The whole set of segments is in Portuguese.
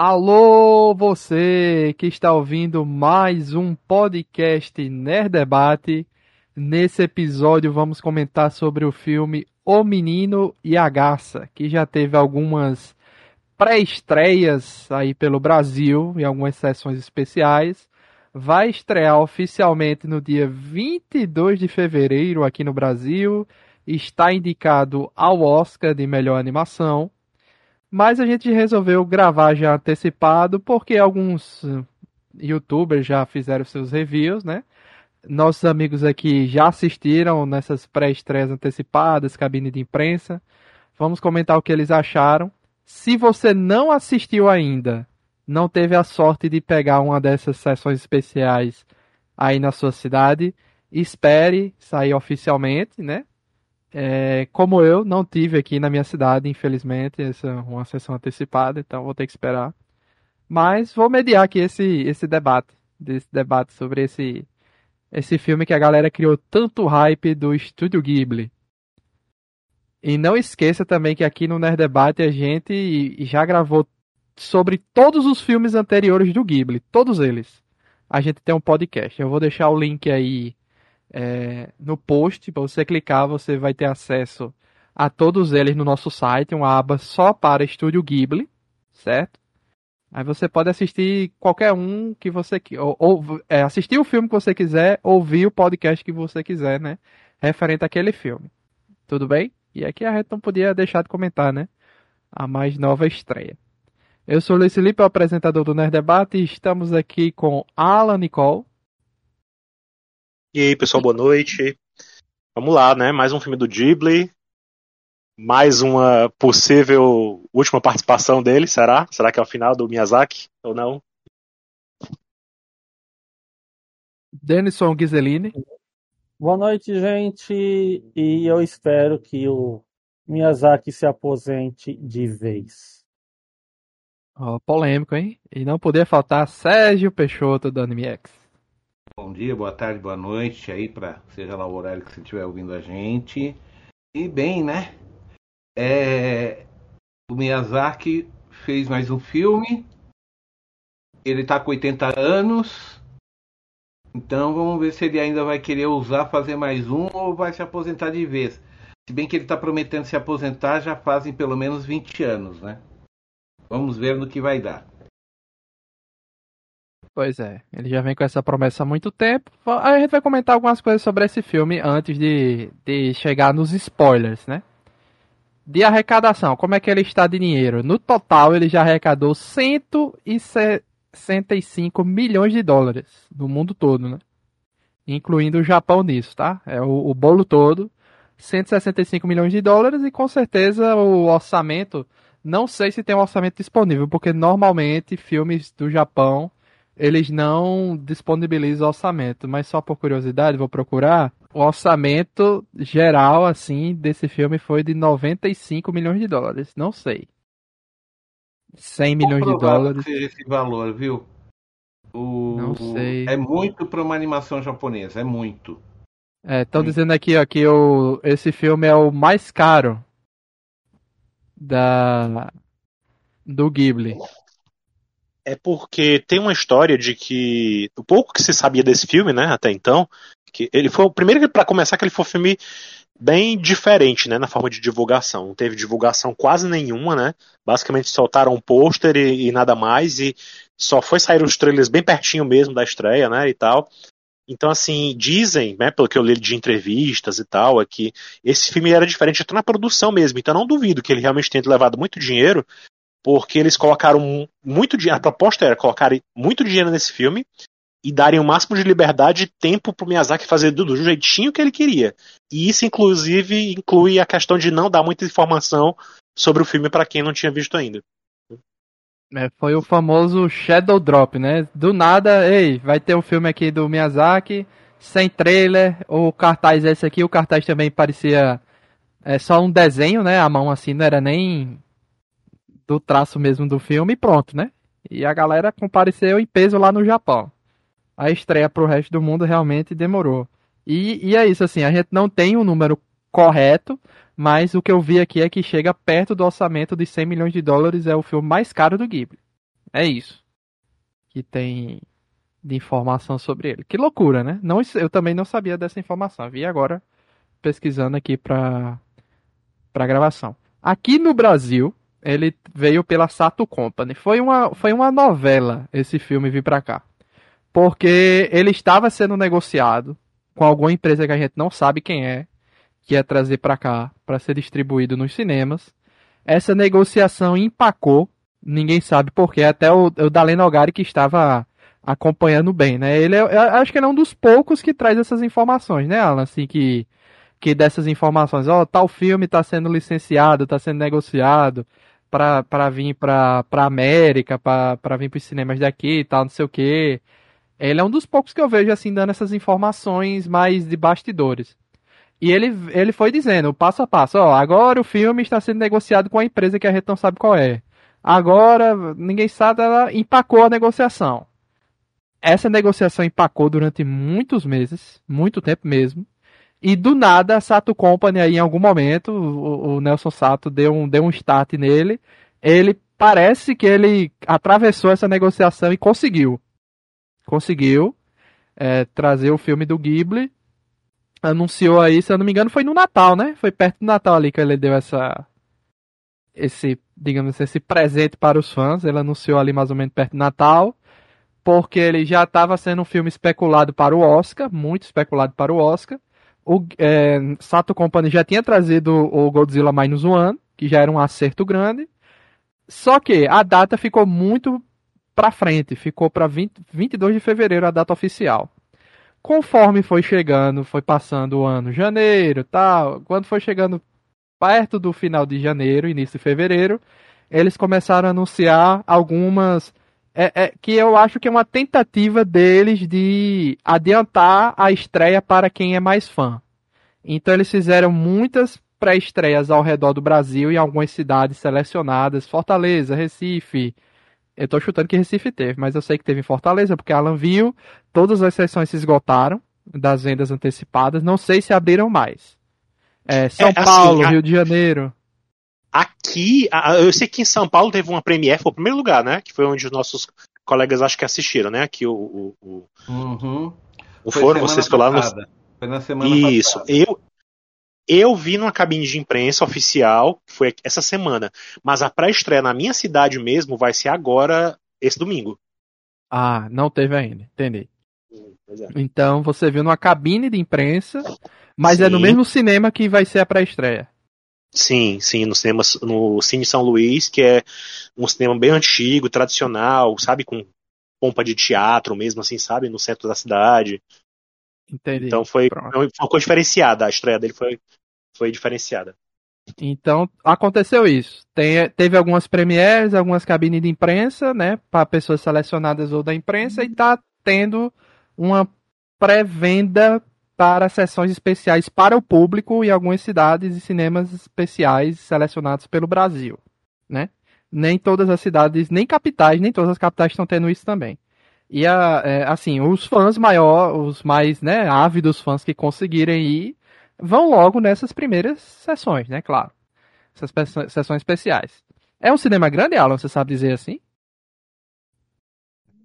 Alô, você que está ouvindo mais um podcast Nerd Debate. Nesse episódio vamos comentar sobre o filme O Menino e a Garça, que já teve algumas pré-estreias aí pelo Brasil em algumas sessões especiais. Vai estrear oficialmente no dia 22 de fevereiro aqui no Brasil. Está indicado ao Oscar de melhor animação. Mas a gente resolveu gravar já antecipado porque alguns eh, youtubers já fizeram seus reviews, né? Nossos amigos aqui já assistiram nessas pré-estreias antecipadas, cabine de imprensa. Vamos comentar o que eles acharam. Se você não assistiu ainda, não teve a sorte de pegar uma dessas sessões especiais aí na sua cidade, espere sair oficialmente, né? É, como eu não tive aqui na minha cidade, infelizmente, essa uma sessão antecipada, então vou ter que esperar. Mas vou mediar aqui esse, esse debate, desse debate sobre esse esse filme que a galera criou tanto hype do Estúdio Ghibli. E não esqueça também que aqui no Nerd Debate a gente já gravou sobre todos os filmes anteriores do Ghibli, todos eles. A gente tem um podcast. Eu vou deixar o link aí é, no post, para você clicar, você vai ter acesso a todos eles no nosso site, uma aba só para Estúdio Ghibli, certo? Aí você pode assistir qualquer um que você ou, ou é, assistir o filme que você quiser, ouvir o podcast que você quiser, né? Referente àquele filme. Tudo bem? E aqui a gente não podia deixar de comentar, né? A mais nova estreia. Eu sou o Luiz Felipe, o apresentador do Nerd Debate, e estamos aqui com Alan Nicole. E aí, pessoal, boa noite. Vamos lá, né? Mais um filme do Ghibli. Mais uma possível última participação dele, será? Será que é o final do Miyazaki ou não? Denison Ghiseline. Boa noite, gente. E eu espero que o Miyazaki se aposente de vez. Oh, polêmico, hein? E não poder faltar Sérgio Peixoto do Anime X. Bom dia, boa tarde, boa noite aí para seja lá o horário que você estiver ouvindo a gente. E bem, né? É, o Miyazaki fez mais um filme. Ele tá com 80 anos. Então vamos ver se ele ainda vai querer usar fazer mais um ou vai se aposentar de vez. Se bem que ele está prometendo se aposentar já fazem pelo menos 20 anos, né? Vamos ver no que vai dar. Pois é, ele já vem com essa promessa há muito tempo. A gente vai comentar algumas coisas sobre esse filme antes de, de chegar nos spoilers, né? De arrecadação, como é que ele está de dinheiro? No total, ele já arrecadou 165 milhões de dólares no mundo todo, né? Incluindo o Japão nisso, tá? É o, o bolo todo. 165 milhões de dólares e com certeza o orçamento. Não sei se tem um orçamento disponível, porque normalmente filmes do Japão eles não disponibilizam orçamento, mas só por curiosidade, vou procurar. O orçamento geral, assim, desse filme foi de 95 milhões de dólares. Não sei. 100 milhões de dólares. Que esse valor, viu? O... Não sei. É muito para uma animação japonesa, é muito. É, estão dizendo aqui ó, que o, esse filme é o mais caro da do Ghibli é porque tem uma história de que o pouco que se sabia desse filme, né, até então, que ele foi o primeiro para começar que ele foi um filme bem diferente, né, na forma de divulgação. Não teve divulgação quase nenhuma, né? Basicamente soltaram um pôster e, e, nada mais e só foi sair os trailers bem pertinho mesmo da estreia, né, e tal. Então, assim, dizem, né, pelo que eu li de entrevistas e tal, é que esse filme era diferente até na produção mesmo. Então, não duvido que ele realmente tenha levado muito dinheiro porque eles colocaram muito dinheiro. A proposta era colocar muito dinheiro nesse filme e darem o máximo de liberdade e tempo pro Miyazaki fazer do, do jeitinho que ele queria. E isso, inclusive, inclui a questão de não dar muita informação sobre o filme para quem não tinha visto ainda. É, foi o famoso Shadow Drop, né? Do nada, ei, vai ter um filme aqui do Miyazaki, sem trailer, o cartaz esse aqui, o cartaz também parecia é só um desenho, né? A mão assim, não era nem do traço mesmo do filme e pronto, né? E a galera compareceu em peso lá no Japão. A estreia pro resto do mundo realmente demorou. E, e é isso, assim, a gente não tem um número correto, mas o que eu vi aqui é que chega perto do orçamento de 100 milhões de dólares, é o filme mais caro do Ghibli. É isso. Que tem de informação sobre ele. Que loucura, né? Não, eu também não sabia dessa informação. Vi agora pesquisando aqui para para gravação. Aqui no Brasil, ele veio pela Sato Company. Foi uma, foi uma novela esse filme vir para cá. Porque ele estava sendo negociado com alguma empresa que a gente não sabe quem é, que ia trazer para cá para ser distribuído nos cinemas. Essa negociação empacou, ninguém sabe porquê, até o, o Daleno Ogari que estava acompanhando bem, né? Ele é, acho que ele é um dos poucos que traz essas informações, né, Alan? Assim, que, que dessas informações, ó, oh, tal filme está sendo licenciado, está sendo negociado para vir para pra América, para vir para os cinemas daqui e tal, não sei o quê. Ele é um dos poucos que eu vejo assim dando essas informações mais de bastidores. E ele, ele foi dizendo, passo a passo, ó, agora o filme está sendo negociado com a empresa que a gente não sabe qual é. Agora, ninguém sabe, ela empacou a negociação. Essa negociação empacou durante muitos meses, muito tempo mesmo. E do nada, a Sato Company aí em algum momento, o, o Nelson Sato deu um, deu um start nele. Ele parece que ele atravessou essa negociação e conseguiu. Conseguiu é, trazer o filme do Ghibli. Anunciou aí, se eu não me engano, foi no Natal, né? Foi perto do Natal ali que ele deu essa. Esse, digamos assim, esse presente para os fãs. Ele anunciou ali mais ou menos perto do Natal. Porque ele já estava sendo um filme especulado para o Oscar, muito especulado para o Oscar o é, Sato Company já tinha trazido o Godzilla Minus One, que já era um acerto grande. Só que a data ficou muito para frente, ficou para 22 de fevereiro a data oficial. Conforme foi chegando, foi passando o ano janeiro, tal, quando foi chegando perto do final de janeiro, início de fevereiro, eles começaram a anunciar algumas é, é, que eu acho que é uma tentativa deles de adiantar a estreia para quem é mais fã. Então eles fizeram muitas pré-estreias ao redor do Brasil em algumas cidades selecionadas, Fortaleza, Recife. Eu estou chutando que Recife teve, mas eu sei que teve em Fortaleza, porque Alan viu, todas as sessões se esgotaram das vendas antecipadas, não sei se abriram mais. É, São é, assim, Paulo, a... Rio de Janeiro. Aqui, eu sei que em São Paulo teve uma premiere, foi o primeiro lugar, né? Que foi onde os nossos colegas acho que assistiram, né? Aqui o. o, o... Uhum. O foram, vocês falaram. No... Foi na semana Isso. Passada. Eu, eu vi numa cabine de imprensa oficial, foi essa semana. Mas a pré-estreia na minha cidade mesmo vai ser agora, esse domingo. Ah, não teve ainda, entendi. É. Então você viu numa cabine de imprensa, mas Sim. é no mesmo cinema que vai ser a pré-estreia. Sim, sim, no cinema, no Cine São Luís, que é um cinema bem antigo, tradicional, sabe, com pompa de teatro mesmo, assim, sabe, no centro da cidade. Entendi. Então foi, foi uma coisa diferenciada, a estreia dele foi, foi diferenciada. Então aconteceu isso. Tem, teve algumas premieres, algumas cabines de imprensa, né, para pessoas selecionadas ou da imprensa, e tá tendo uma pré-venda para sessões especiais para o público em algumas cidades e cinemas especiais selecionados pelo Brasil, né? Nem todas as cidades, nem capitais, nem todas as capitais estão tendo isso também. E a, é, assim, os fãs maior, os mais, né, ávidos fãs que conseguirem ir, vão logo nessas primeiras sessões, né, claro. Essas sessões especiais. É um cinema grande, Alan, você sabe dizer assim?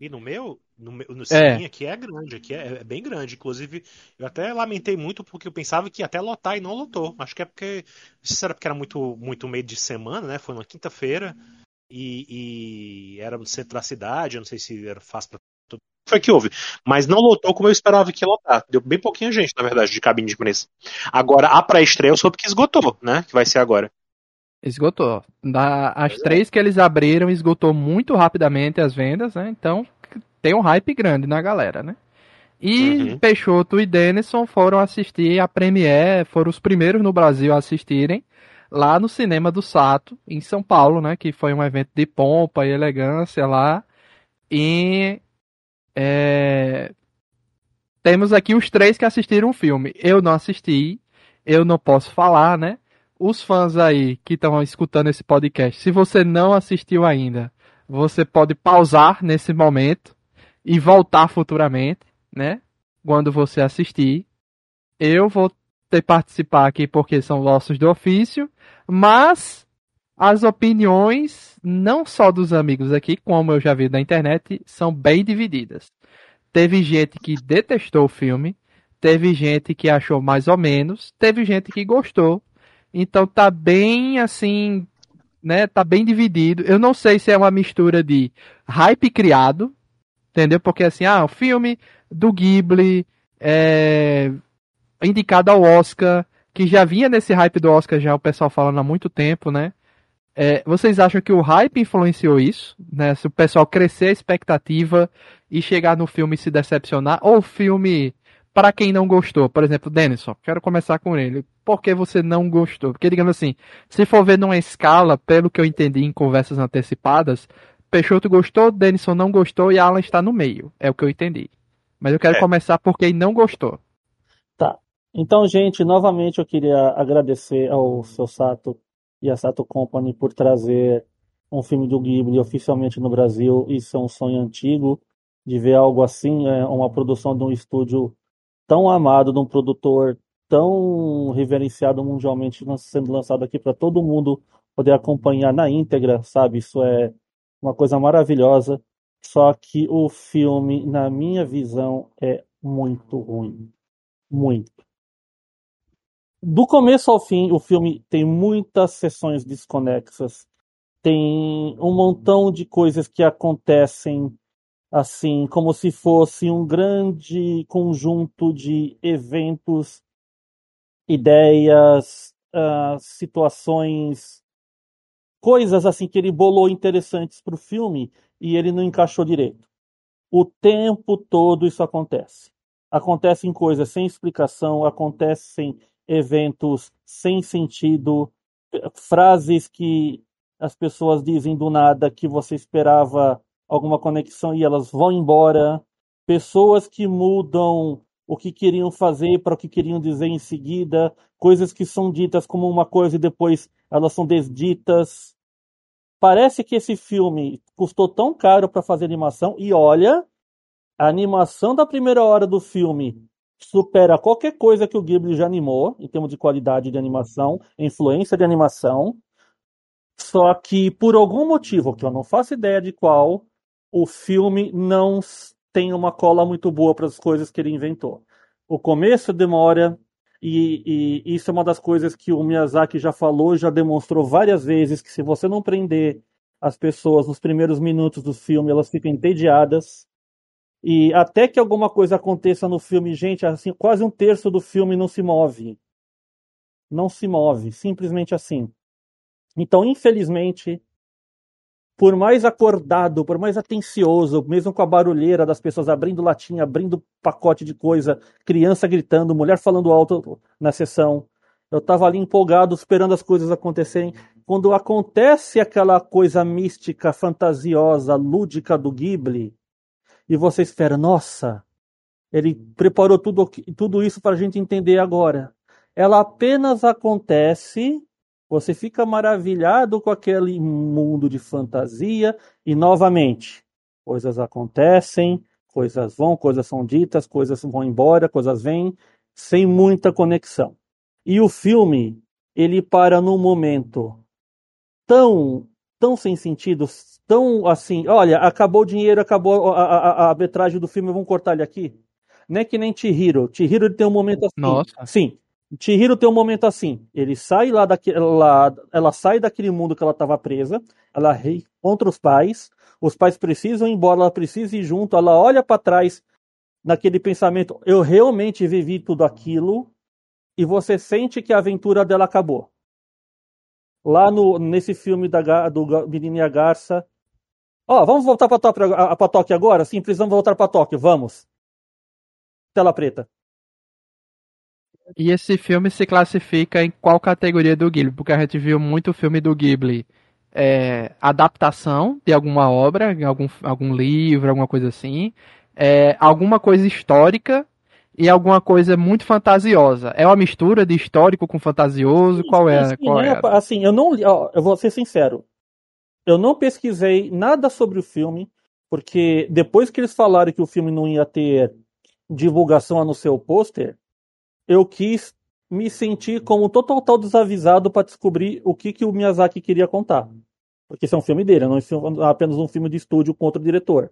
E no meu, no, no é. aqui é grande, aqui é, é, bem grande. Inclusive, eu até lamentei muito porque eu pensava que ia até lotar e não lotou. Acho que é porque. Não sei se era porque era muito, muito meio de semana, né? Foi uma quinta-feira e, e, era no centro da cidade. Eu não sei se era fácil pra todo foi que houve. Mas não lotou como eu esperava que ia lotar. Deu bem pouquinha gente, na verdade, de cabine de imprensa. Agora, a pré-estreia eu soube que esgotou, né? Que vai ser agora. Esgotou. Da, as é. três que eles abriram, esgotou muito rapidamente as vendas, né? Então, tem um hype grande na galera, né? E uhum. Peixoto e Denison foram assistir a Premiere, foram os primeiros no Brasil a assistirem, lá no Cinema do Sato, em São Paulo, né? Que foi um evento de pompa e elegância lá. E é, temos aqui os três que assistiram o filme. Eu não assisti, eu não posso falar, né? os fãs aí que estão escutando esse podcast, se você não assistiu ainda, você pode pausar nesse momento e voltar futuramente, né? Quando você assistir. Eu vou ter participar aqui porque são ossos do ofício, mas as opiniões, não só dos amigos aqui, como eu já vi na internet, são bem divididas. Teve gente que detestou o filme, teve gente que achou mais ou menos, teve gente que gostou. Então tá bem assim, né? Tá bem dividido. Eu não sei se é uma mistura de hype criado, entendeu? Porque assim, ah, o filme do Ghibli é indicado ao Oscar, que já vinha nesse hype do Oscar já o pessoal falando há muito tempo, né? É, vocês acham que o hype influenciou isso? Né? Se o pessoal crescer a expectativa e chegar no filme e se decepcionar? Ou o filme, para quem não gostou? Por exemplo, Denison, quero começar com ele. Por que você não gostou? Porque, digamos assim, se for ver numa escala, pelo que eu entendi em conversas antecipadas, Peixoto gostou, Denison não gostou e Alan está no meio. É o que eu entendi. Mas eu quero é. começar por quem não gostou. Tá. Então, gente, novamente eu queria agradecer ao seu Sato e a Sato Company por trazer um filme do Ghibli oficialmente no Brasil. Isso é um sonho antigo de ver algo assim, é uma produção de um estúdio tão amado, de um produtor tão reverenciado mundialmente, sendo lançado aqui para todo mundo poder acompanhar na íntegra, sabe? Isso é uma coisa maravilhosa. Só que o filme, na minha visão, é muito ruim. Muito do começo ao fim, o filme tem muitas sessões desconexas. Tem um montão de coisas que acontecem assim, como se fosse um grande conjunto de eventos, ideias, uh, situações, coisas assim que ele bolou interessantes para o filme e ele não encaixou direito. O tempo todo isso acontece. Acontecem coisas sem explicação, acontecem eventos sem sentido, frases que as pessoas dizem do nada que você esperava alguma conexão e elas vão embora, pessoas que mudam o que queriam fazer para o que queriam dizer em seguida, coisas que são ditas como uma coisa e depois elas são desditas. Parece que esse filme custou tão caro para fazer animação e olha, a animação da primeira hora do filme supera qualquer coisa que o Ghibli já animou, em termos de qualidade de animação, influência de animação. Só que, por algum motivo, que eu não faço ideia de qual, o filme não tem uma cola muito boa para as coisas que ele inventou. O começo demora, e, e, isso é uma das coisas que o Miyazaki já falou, já demonstrou várias vezes, que se você não prender as pessoas nos primeiros minutos do filme, elas ficam entediadas. E até que alguma coisa aconteça no filme, gente, assim, quase um terço do filme não se move. Não se move, simplesmente assim. Então, infelizmente, por mais acordado, por mais atencioso, mesmo com a barulheira das pessoas abrindo latinha, abrindo pacote de coisa, criança gritando, mulher falando alto na sessão, eu estava ali empolgado, esperando as coisas acontecerem. Quando acontece aquela coisa mística, fantasiosa, lúdica do Ghibli, e você espera, nossa, ele preparou tudo, tudo isso para a gente entender agora. Ela apenas acontece, você fica maravilhado com aquele mundo de fantasia e novamente coisas acontecem, coisas vão, coisas são ditas, coisas vão embora, coisas vêm, sem muita conexão. E o filme, ele para num momento tão, tão sem sentido, tão assim, olha, acabou o dinheiro, acabou a, a, a metragem do filme, vamos cortar ele aqui. Não é que nem Chihiro. Chihiro ele tem um momento assim. Nossa. Sim. Chihiro tem um momento assim. Ele sai lá ela sai daquele mundo que ela estava presa, ela reencontra os pais, os pais precisam ir embora, ela precisa ir junto, ela olha para trás naquele pensamento, eu realmente vivi tudo aquilo, e você sente que a aventura dela acabou. Lá no, nesse filme da, do Menino e a Garça, Ó, vamos voltar para Tóquio, Tóquio agora? Sim, precisamos voltar para Tóquio, vamos. Tela preta. E esse filme se classifica em qual categoria do Ghibli? Porque a gente viu muito filme do Ghibli é, adaptação de alguma obra, algum, algum livro, alguma coisa assim, é, alguma coisa histórica e alguma coisa muito fantasiosa. É uma mistura de histórico com fantasioso? Sim, qual é? Sim, qual é? é? Assim, eu não, ó, eu vou ser sincero. Eu não pesquisei nada sobre o filme, porque depois que eles falaram que o filme não ia ter divulgação a no seu pôster, eu quis me senti como total desavisado para descobrir o que, que o Miyazaki queria contar. Porque esse é um filme dele, não é apenas um filme de estúdio com outro diretor.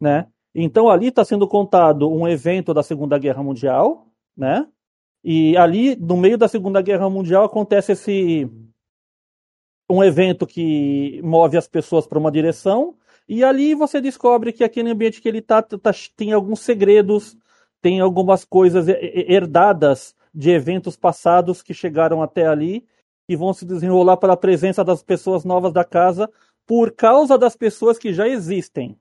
Né? Então ali está sendo contado um evento da Segunda Guerra Mundial, né? E ali, no meio da Segunda Guerra Mundial, acontece esse um evento que move as pessoas para uma direção, e ali você descobre que aquele ambiente que ele está tá, tem alguns segredos, tem algumas coisas herdadas de eventos passados que chegaram até ali e vão se desenrolar pela presença das pessoas novas da casa por causa das pessoas que já existem.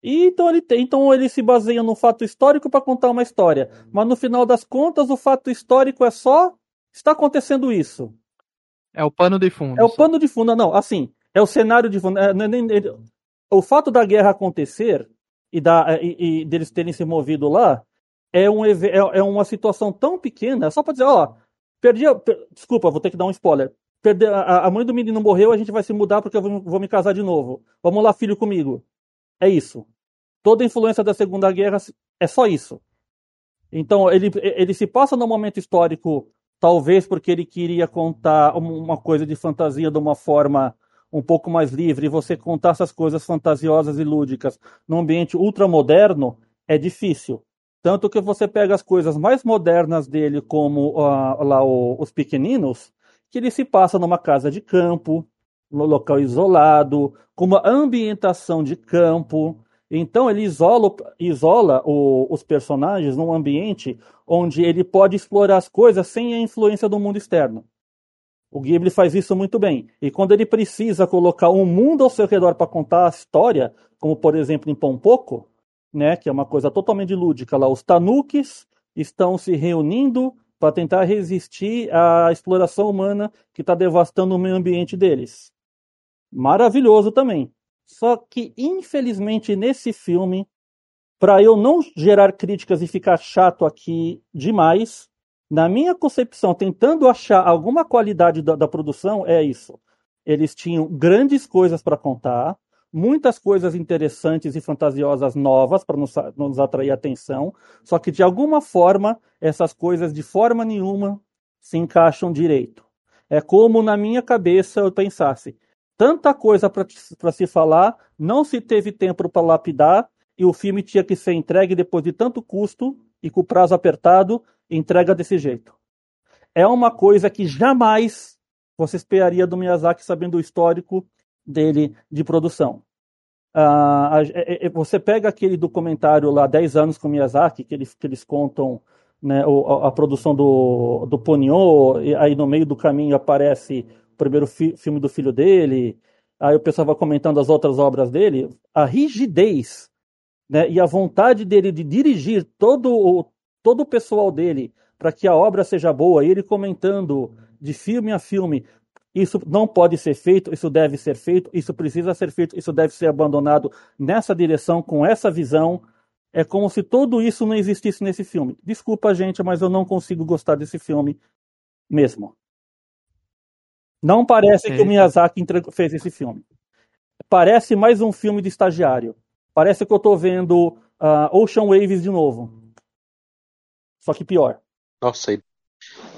E então ele, então ele se baseia no fato histórico para contar uma história. Mas no final das contas, o fato histórico é só está acontecendo isso. É o pano de fundo. É o pano de fundo, não. Assim, é o cenário de fundo. É, é, o fato da guerra acontecer e, da, e, e deles terem se movido lá é, um, é, é uma situação tão pequena, só para dizer, ó, perdi. Per, desculpa, vou ter que dar um spoiler. Perdi, a, a, mãe do menino morreu, a gente vai se mudar porque eu vou, vou me casar de novo. Vamos lá, filho, comigo. É isso. Toda a influência da Segunda Guerra é só isso. Então, ele, ele se passa num momento histórico, talvez porque ele queria contar uma coisa de fantasia de uma forma um pouco mais livre, e você contar essas coisas fantasiosas e lúdicas num ambiente ultramoderno é difícil. Tanto que você pega as coisas mais modernas dele, como uh, lá o, os pequeninos, que ele se passa numa casa de campo, no local isolado, com uma ambientação de campo. Então ele isola, isola o, os personagens num ambiente onde ele pode explorar as coisas sem a influência do mundo externo. O Ghibli faz isso muito bem. E quando ele precisa colocar um mundo ao seu redor para contar a história, como por exemplo em Pompoco, né, que é uma coisa totalmente lúdica lá, os tanukis estão se reunindo para tentar resistir à exploração humana que está devastando o meio ambiente deles maravilhoso também. Só que, infelizmente, nesse filme, para eu não gerar críticas e ficar chato aqui demais, na minha concepção, tentando achar alguma qualidade da, da produção, é isso. Eles tinham grandes coisas para contar, muitas coisas interessantes e fantasiosas novas para nos, nos atrair atenção, só que de alguma forma essas coisas de forma nenhuma se encaixam direito. É como na minha cabeça eu pensasse: tanta coisa para se falar, não se teve tempo para lapidar, e o filme tinha que ser entregue depois de tanto custo e com o prazo apertado, entrega desse jeito. É uma coisa que jamais você esperaria do Miyazaki sabendo o histórico dele de produção. Ah, é, é, você pega aquele documentário lá, 10 anos com Miyazaki, que eles, que eles contam né, a, a, produção do, do Ponyo, e aí no meio do caminho aparece primeiro fi filme do filho dele, aí o pessoal vai comentando as outras obras dele, a rigidez né, e a vontade dele de dirigir todo o, todo o pessoal dele para que a obra seja boa, e ele comentando de filme a filme, isso não pode ser feito, isso deve ser feito, isso precisa ser feito, isso deve ser abandonado nessa direção, com essa visão. É como se tudo isso não existisse nesse filme. Desculpa, gente, mas eu não consigo gostar desse filme mesmo. Não parece que o Miyazaki fez esse filme. Parece mais um filme de estagiário. Parece que eu estou vendo uh, Ocean Waves de novo. Só que pior. Nossa, aí,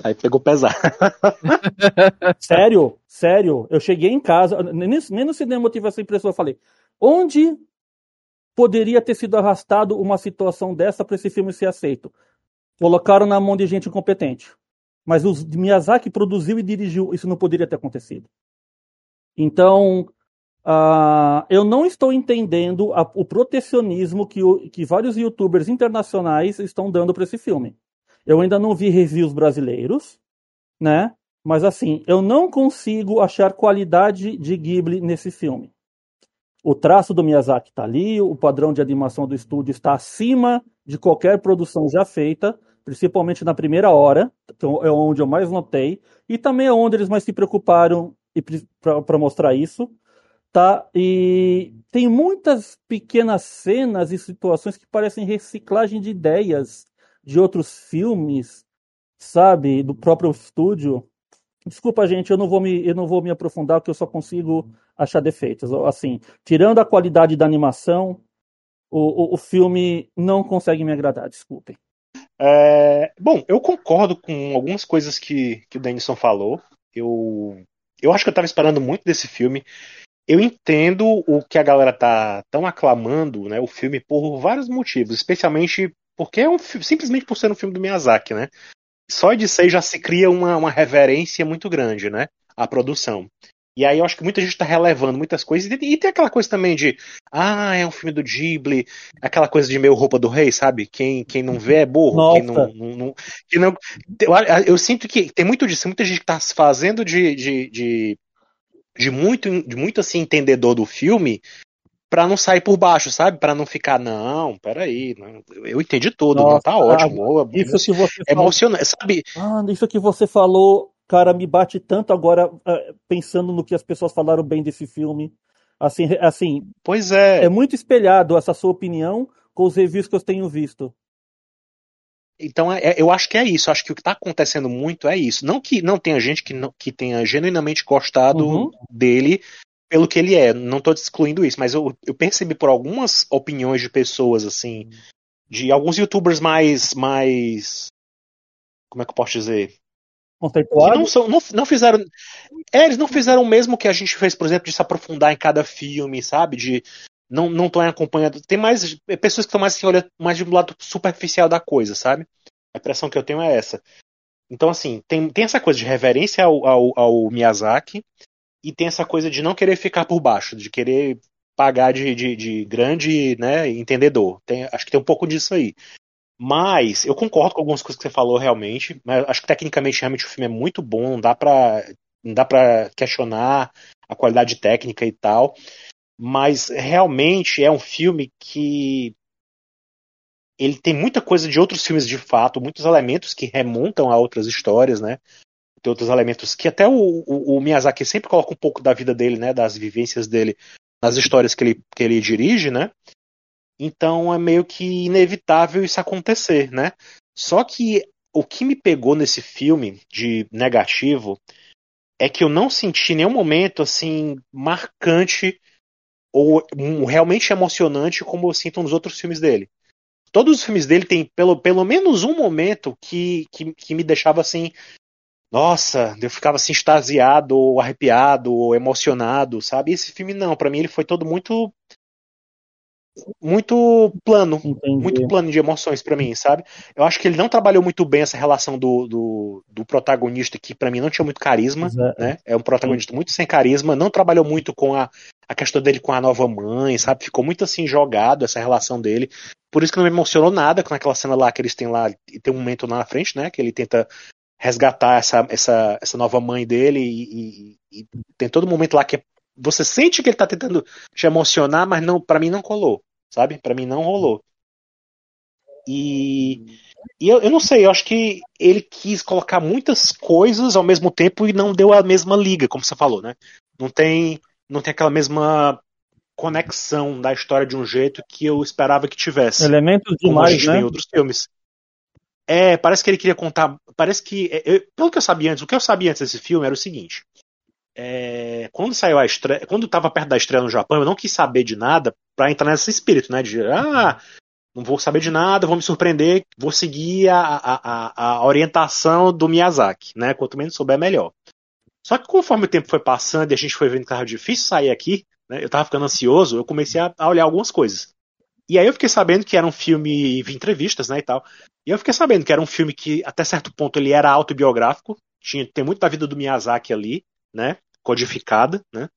aí pegou pesado. sério, sério. Eu cheguei em casa, nem, nem no cinema eu tive essa impressão. Eu falei, onde poderia ter sido arrastado uma situação dessa para esse filme ser aceito? Colocaram na mão de gente incompetente. Mas o Miyazaki produziu e dirigiu, isso não poderia ter acontecido. Então, uh, eu não estou entendendo a, o protecionismo que, o, que vários youtubers internacionais estão dando para esse filme. Eu ainda não vi reviews brasileiros, né? Mas assim, eu não consigo achar qualidade de Ghibli nesse filme. O traço do Miyazaki está ali, o padrão de animação do estúdio está acima de qualquer produção já feita principalmente na primeira hora, então é onde eu mais notei, e também é onde eles mais se preocuparam para mostrar isso. Tá? E tem muitas pequenas cenas e situações que parecem reciclagem de ideias de outros filmes, sabe, do próprio estúdio. Desculpa, gente, eu não vou me, eu não vou me aprofundar, porque eu só consigo achar defeitos. Assim, tirando a qualidade da animação, o, o, o filme não consegue me agradar, desculpem. É, bom, eu concordo com algumas coisas que, que o Denison falou. Eu, eu acho que eu tava esperando muito desse filme. Eu entendo o que a galera tá tão aclamando, né, o filme por vários motivos, especialmente porque é um simplesmente por ser um filme do Miyazaki, né? Só de ser já se cria uma, uma reverência muito grande, né? À produção. E aí eu acho que muita gente está relevando muitas coisas. E tem aquela coisa também de, ah, é um filme do Ghibli, aquela coisa de meio roupa do rei, sabe? Quem, quem não vê é burro. Nossa. Quem não, não, não, quem não eu, eu, sinto que tem muito disso, muita gente que está se fazendo de, de, de, de, muito, de muito assim, entendedor do filme para não sair por baixo, sabe? Para não ficar, não, peraí, não, eu entendi tudo, Nossa, não tá ótimo. Ah, isso que você é emocionante, sabe? Ah, isso que você falou cara, me bate tanto agora uh, pensando no que as pessoas falaram bem desse filme. Assim, assim. Pois é. É muito espelhado essa sua opinião com os reviews que eu tenho visto. Então, é, eu acho que é isso. Acho que o que está acontecendo muito é isso. Não que não tenha gente que, não, que tenha genuinamente gostado uhum. dele pelo que ele é. Não estou excluindo isso, mas eu, eu, percebi por algumas opiniões de pessoas, assim, de alguns youtubers mais. mais como é que eu posso dizer? conceituado. Não, são, não, não, fizeram. É, eles não fizeram o mesmo que a gente fez, por exemplo, de se aprofundar em cada filme, sabe? De não não estão acompanhando. Tem mais pessoas que estão mais assim, olhando mais do lado superficial da coisa, sabe? A impressão que eu tenho é essa. Então, assim, tem, tem essa coisa de reverência ao, ao, ao Miyazaki e tem essa coisa de não querer ficar por baixo, de querer pagar de, de, de grande né, entendedor. Tem, acho que tem um pouco disso aí. Mas eu concordo com algumas coisas que você falou realmente. Mas acho que tecnicamente realmente o filme é muito bom, não dá pra, não dá pra questionar a qualidade técnica e tal. Mas realmente é um filme que ele tem muita coisa de outros filmes de fato, muitos elementos que remontam a outras histórias, né? Tem outros elementos que até o, o, o Miyazaki sempre coloca um pouco da vida dele, né? Das vivências dele nas histórias que ele, que ele dirige, né? Então é meio que inevitável isso acontecer, né? Só que o que me pegou nesse filme de negativo é que eu não senti nenhum momento assim marcante ou realmente emocionante como eu sinto nos outros filmes dele. Todos os filmes dele tem pelo, pelo menos um momento que, que, que me deixava assim, nossa, eu ficava assim extasiado, ou arrepiado, ou emocionado, sabe? Esse filme não, para mim ele foi todo muito muito plano, Entendi. muito plano de emoções para mim, sabe? Eu acho que ele não trabalhou muito bem essa relação do, do, do protagonista que para mim não tinha muito carisma, Exato. né? É um protagonista Sim. muito sem carisma, não trabalhou muito com a, a questão dele com a nova mãe, sabe? Ficou muito assim jogado essa relação dele. Por isso que não me emocionou nada com aquela cena lá que eles têm lá, e tem um momento lá na frente, né? Que ele tenta resgatar essa, essa, essa nova mãe dele e, e, e tem todo momento lá que é você sente que ele tá tentando te emocionar, mas não, para mim não colou, sabe? Para mim não rolou. E, e eu, eu, não sei, eu acho que ele quis colocar muitas coisas ao mesmo tempo e não deu a mesma liga, como você falou, né? Não tem, não tem aquela mesma conexão da história de um jeito que eu esperava que tivesse. Elementos demais, né? em outros filmes. É, parece que ele queria contar. Parece que. É, eu, pelo que eu sabia antes, o que eu sabia antes desse filme era o seguinte: é, quando saiu a estreia, quando estava perto da estreia no Japão, eu não quis saber de nada para entrar nesse espírito, né? De ah, não vou saber de nada, vou me surpreender, vou seguir a, a, a orientação do Miyazaki, né? Quanto menos souber, melhor. Só que conforme o tempo foi passando e a gente foi vendo que estava difícil sair aqui, né? Eu estava ficando ansioso, eu comecei a, a olhar algumas coisas. E aí eu fiquei sabendo que era um filme, vi entrevistas, né, e tal. E eu fiquei sabendo que era um filme que, até certo ponto, ele era autobiográfico. Tinha, tem muito da vida do Miyazaki ali né, codificada, né,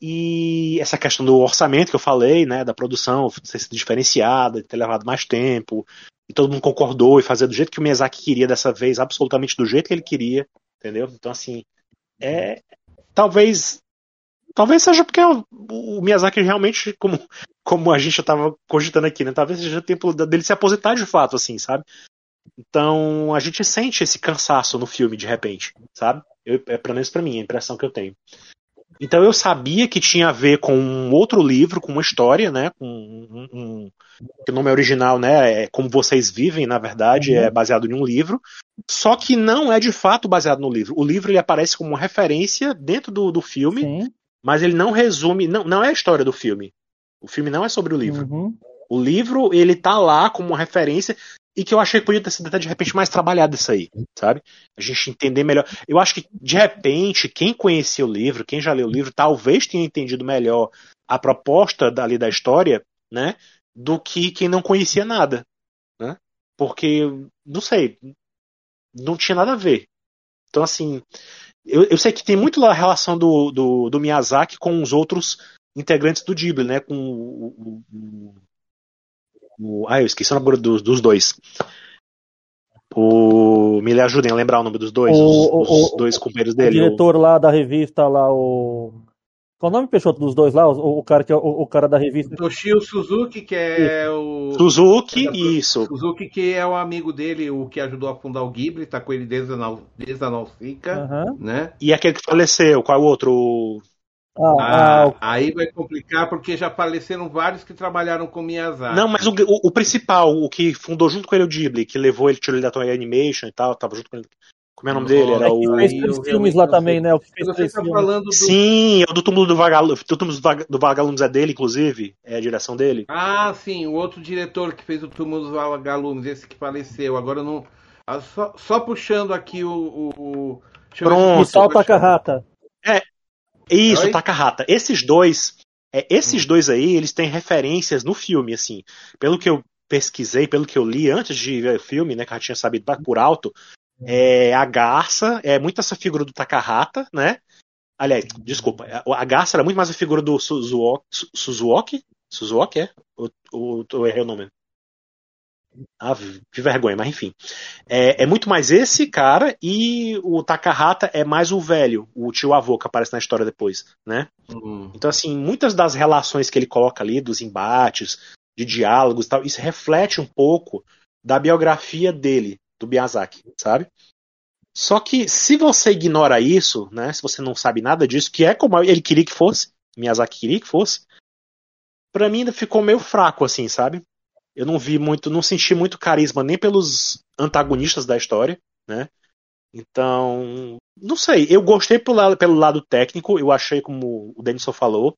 e essa questão do orçamento que eu falei, né, da produção ser diferenciada, ter levado mais tempo, e todo mundo concordou e fazer do jeito que o Miyazaki queria dessa vez, absolutamente do jeito que ele queria, entendeu? Então, assim, é. Talvez. Talvez seja porque o, o Miyazaki realmente, como, como a gente já estava cogitando aqui, né? Talvez seja tempo dele se aposentar de fato, assim, sabe? Então a gente sente esse cansaço no filme de repente, sabe? Eu, é pelo menos pra mim, a impressão que eu tenho. Então eu sabia que tinha a ver com um outro livro, com uma história, né? Com um, um, o nome original, né? É Como Vocês Vivem, na verdade, uhum. é baseado em um livro. Só que não é de fato baseado no livro. O livro ele aparece como uma referência dentro do, do filme, Sim. mas ele não resume, não, não é a história do filme. O filme não é sobre o livro. Uhum. O livro ele tá lá como uma referência e que eu achei que podia ter sido até de repente mais trabalhado isso aí, sabe? A gente entender melhor. Eu acho que de repente quem conhecia o livro, quem já leu o livro, talvez tenha entendido melhor a proposta dali da história, né? Do que quem não conhecia nada, né? Porque não sei, não tinha nada a ver. Então assim, eu, eu sei que tem muito lá a relação do, do, do Miyazaki com os outros integrantes do Ghibli, né? Com o, o, o, ah, eu esqueci o nome dos, dos dois. O, me ajudem a lembrar o nome dos dois, o, os, os dois companheiros dele. O diretor lá da revista, lá, o. Qual o nome, Peixoto, dos dois lá? O, o cara, que é o, o, cara da revista. Toshio Suzuki, que é isso. o. Suzuki, isso. Suzuki, que é o amigo dele, o que ajudou a fundar o Ghibli, tá com ele desde a, desde a Nausicaa, uhum. né? E aquele que faleceu, qual é o outro? Ah, ah, ah, aí vai complicar porque já faleceram vários que trabalharam com Miyazaki. Não, mas o, o, o, principal, o que fundou junto com ele o Ghibli, que levou ele, tirou ele da Toei Animation e tal, tava junto com ele. Como é o nome dele? Era é o. Fez três filmes lá também, né? O que fez três tá falando do... Sim, é o do túmulo do Vagalumes. Do túmulo do Vagalumes é dele, inclusive. É a direção dele. Ah, sim, o outro diretor que fez o túmulo dos Vagalumes, esse que faleceu. Agora não. Ah, só, só puxando aqui o. o, o... Pronto. O Sal Takahata. É, isso, Oi? Takahata. Esses dois, é, esses hum. dois aí, eles têm referências no filme, assim. Pelo que eu pesquisei, pelo que eu li antes de ver o filme, né, que eu já tinha sabido por alto, é, a garça é muito essa figura do Takahata, né? Aliás, desculpa, a garça era muito mais a figura do Suzuoki. Suzuoki? Suzuoki, é? Ou, ou, ou errei o nome? Ah, que vergonha, mas enfim. É, é, muito mais esse cara e o Takahata é mais o velho, o tio avô que aparece na história depois, né? Uhum. Então, assim, muitas das relações que ele coloca ali, dos embates, de diálogos e tal, isso reflete um pouco da biografia dele, do Miyazaki, sabe? Só que se você ignora isso, né, se você não sabe nada disso, que é como ele queria que fosse, Miyazaki queria que fosse, para mim ainda ficou meio fraco assim, sabe? Eu não vi muito, não senti muito carisma nem pelos antagonistas da história, né? Então, não sei, eu gostei pelo lado, pelo lado técnico, eu achei como o Denison falou,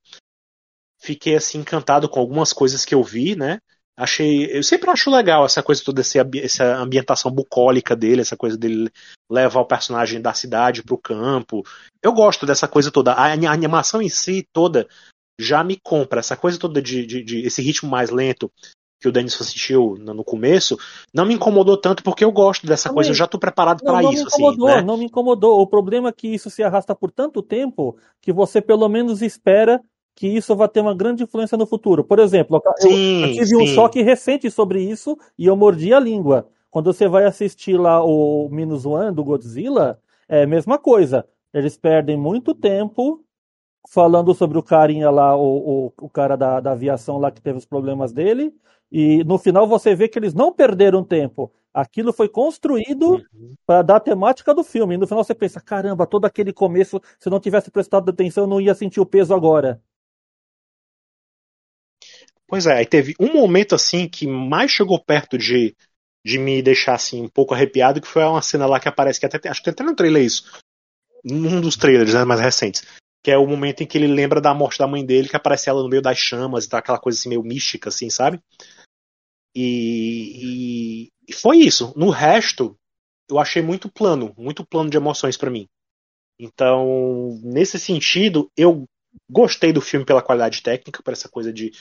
fiquei assim encantado com algumas coisas que eu vi, né? Achei, eu sempre acho legal essa coisa toda essa, essa ambientação bucólica dele, essa coisa dele levar o personagem da cidade para o campo. Eu gosto dessa coisa toda. A, a, animação em si toda já me compra essa coisa toda de, de, de esse ritmo mais lento que o Denis assistiu no começo, não me incomodou tanto porque eu gosto dessa coisa, eu já estou preparado para isso. Me assim, incomodou, assim, né? Não me incomodou. O problema é que isso se arrasta por tanto tempo que você pelo menos espera que isso vai ter uma grande influência no futuro. Por exemplo, eu, sim, eu tive sim. um choque recente sobre isso e eu mordi a língua. Quando você vai assistir lá o Minus One do Godzilla, é a mesma coisa. Eles perdem muito tempo falando sobre o carinha lá, o, o, o cara da, da aviação lá que teve os problemas dele, e no final você vê que eles não perderam tempo. Aquilo foi construído uhum. para dar a temática do filme. E no final você pensa: caramba, todo aquele começo, se não tivesse prestado atenção, eu não ia sentir o peso agora. Pois é, aí teve um momento assim que mais chegou perto de, de me deixar assim um pouco arrepiado, que foi uma cena lá que aparece, que até acho que até no trailer isso. Num dos trailers né, mais recentes que é o momento em que ele lembra da morte da mãe dele, que aparece ela no meio das chamas e tá aquela coisa assim meio mística, assim, sabe? E, e, e foi isso. No resto, eu achei muito plano, muito plano de emoções para mim. Então, nesse sentido, eu gostei do filme pela qualidade técnica, por essa coisa de,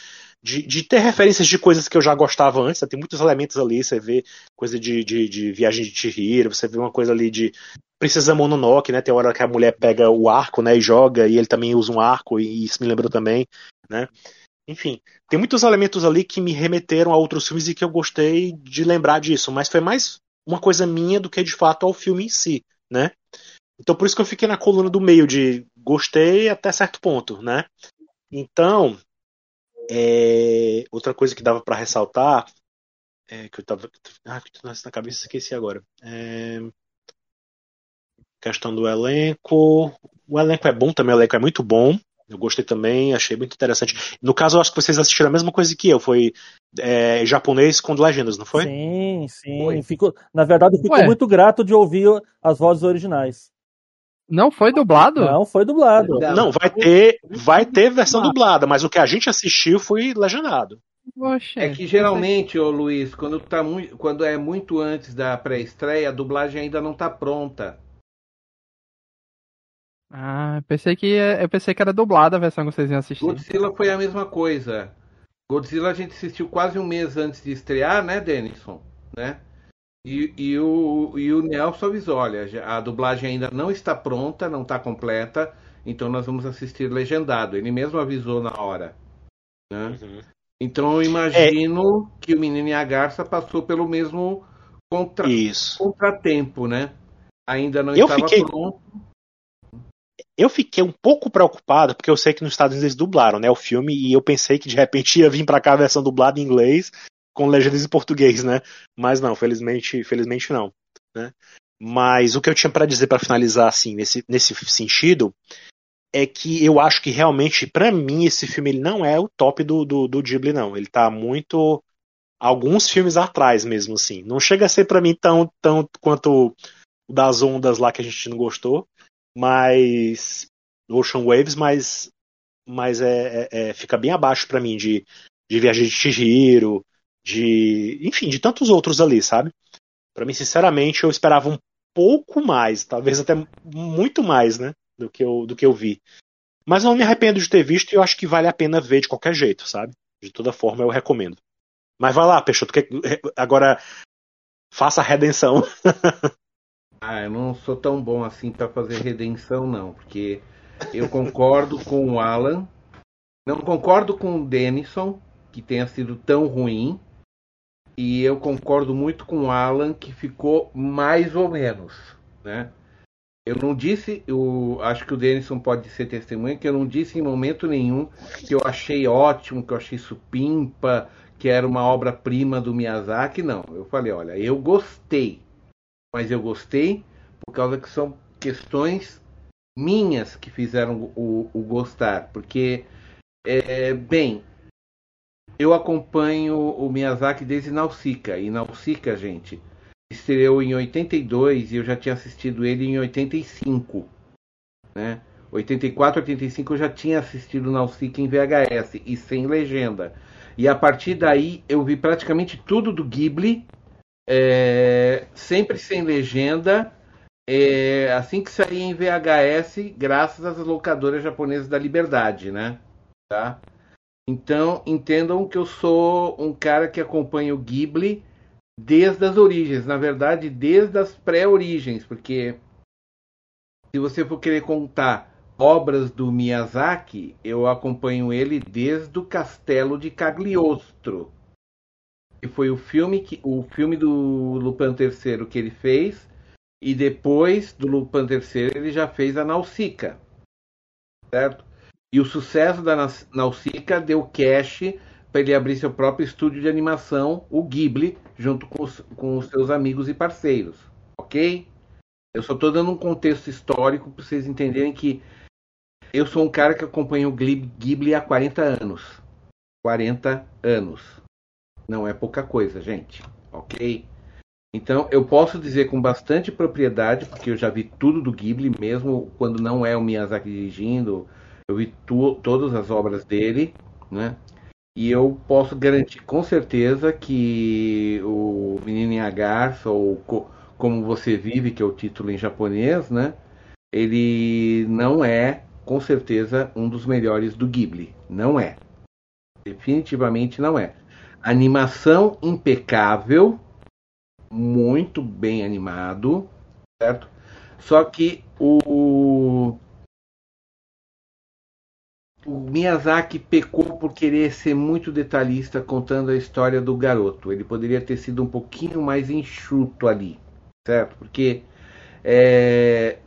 de, de, ter referências de coisas que eu já gostava antes. Tem muitos elementos ali, você vê coisa de, de, de viagem de Chihiro, você vê uma coisa ali de Princesa Mononoke, né? Tem hora que a mulher pega o arco, né, e joga, e ele também usa um arco, e isso me lembrou também, né? Enfim, tem muitos elementos ali que me remeteram a outros filmes e que eu gostei de lembrar disso, mas foi mais uma coisa minha do que de fato ao filme em si, né? Então por isso que eu fiquei na coluna do meio de gostei até certo ponto, né? Então, é, outra coisa que dava para ressaltar é, que eu tava ah, que na cabeça esqueci agora. É, questão do elenco. O elenco é bom também, o elenco é muito bom. Eu gostei também, achei muito interessante. No caso, eu acho que vocês assistiram a mesma coisa que eu. Foi é, japonês com legendas, não foi? Sim, sim. Fico, na verdade, fico Ué. muito grato de ouvir as vozes originais. Não foi dublado? Não foi dublado. Não, vai ter, vai ter versão dublada, mas o que a gente assistiu foi legendado. Oxe, É que geralmente, ô Luiz, quando, tá muito, quando é muito antes da pré-estreia, a dublagem ainda não tá pronta. Ah, pensei que eu pensei que era dublada a versão que vocês iam assistir. Godzilla foi a mesma coisa. Godzilla a gente assistiu quase um mês antes de estrear, né, Denison? Né? E, e, o, e o Nelson avisou, olha, a dublagem ainda não está pronta, não está completa, então nós vamos assistir legendado. Ele mesmo avisou na hora. Né? Uhum. Então eu imagino que o Menino e a Garça passou pelo mesmo contra... Isso. contratempo, né? Ainda não Eu estava fiquei- pronto. Eu fiquei um pouco preocupado, porque eu sei que nos Estados Unidos eles dublaram, né, o filme, e eu pensei que de repente ia vir pra cá a versão dublada em inglês, com legendas em português, né? Mas não, felizmente, felizmente não, né? Mas o que eu tinha pra dizer pra finalizar assim, nesse, nesse sentido, é que eu acho que realmente, pra mim, esse filme ele não é o top do, do, do Ghibli, não. Ele tá muito alguns filmes atrás mesmo, assim. Não chega a ser pra mim tão, tão quanto o das ondas lá que a gente não gostou, mas Ocean Waves, mas mas é, é- é- fica bem abaixo pra mim de, de Viagem de Chihiro, de enfim, de tantos outros ali, sabe? Pra mim, sinceramente, eu esperava um pouco mais, talvez até muito mais, né, do que eu do que eu vi. Mas não me arrependo de ter visto e eu acho que vale a pena ver de qualquer jeito, sabe? De toda forma, eu recomendo. Mas vai lá, Peixoto, que- agora faça a redenção. Ah, eu não sou tão bom assim pra fazer redenção, não, porque eu concordo com o Alan, não concordo com o Denison, que tenha sido tão ruim, e eu concordo muito com o Alan, que ficou mais ou menos, né? Eu não disse, eu acho que o Denison pode ser testemunha, que eu não disse em momento nenhum que eu achei ótimo, que eu achei supimpa, que era uma obra-prima do Miyazaki, não. Eu falei, olha, eu gostei, mas eu gostei por causa que são questões minhas que fizeram o, o gostar, porque é, bem, eu acompanho o Miyazaki desde Nausicaa e Nausicaa, gente, estreou em 82 e eu já tinha assistido ele em 85, né? 84, 85 eu já tinha assistido Nausicaa em VHS e sem legenda. E a partir daí eu vi praticamente tudo do Ghibli é, sempre sem legenda, é, assim que saía em VHS, graças às locadoras japonesas da Liberdade, né? Tá? Então entendam que eu sou um cara que acompanha o Ghibli desde as origens, na verdade, desde as pré-origens, porque se você for querer contar obras do Miyazaki, eu acompanho ele desde o Castelo de Cagliostro que foi o filme que o filme do Lupin III que ele fez e depois do Lupin III ele já fez a Nausicaa, certo? E o sucesso da Nausicaa deu cash para ele abrir seu próprio estúdio de animação, o Ghibli, junto com os, com os seus amigos e parceiros, ok? Eu só estou dando um contexto histórico para vocês entenderem que eu sou um cara que acompanha o Ghib- Ghibli há 40 anos. 40 anos. Não é pouca coisa, gente. Ok? Então, eu posso dizer com bastante propriedade, porque eu já vi tudo do Ghibli, mesmo quando não é o Miyazaki dirigindo, eu vi tu- todas as obras dele, né? E eu posso garantir com certeza que o Menino e a Garça, ou Co- Como Você Vive, que é o título em japonês, né? Ele não é, com certeza, um dos melhores do Ghibli. Não é. Definitivamente não é. Animação impecável, muito bem animado, certo? Só que o o Miyazaki pecou por querer ser muito detalhista contando a história do garoto. Ele poderia ter sido um pouquinho mais enxuto ali, certo? Porque é,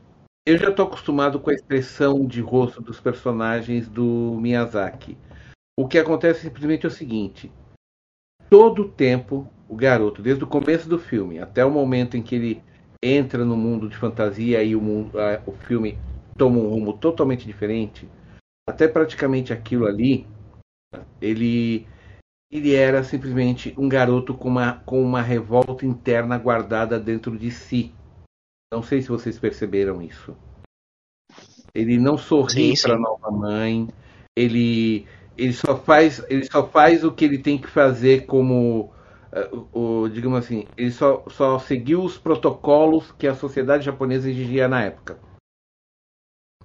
eu já estou acostumado com a expressão de rosto dos personagens do Miyazaki. O que acontece simplesmente é o seguinte: todo o tempo, o garoto, desde o começo do filme até o momento em que ele entra no mundo de fantasia e o, mundo, a, o filme toma um rumo totalmente diferente, até praticamente aquilo ali, ele ele era simplesmente um garoto com uma, com uma revolta interna guardada dentro de si. Não sei se vocês perceberam isso. Ele não sorri para a nova mãe, ele ele só faz, ele só faz o que ele tem que fazer como uh, digamos assim, ele só, só seguiu os protocolos que a sociedade japonesa exigia na época.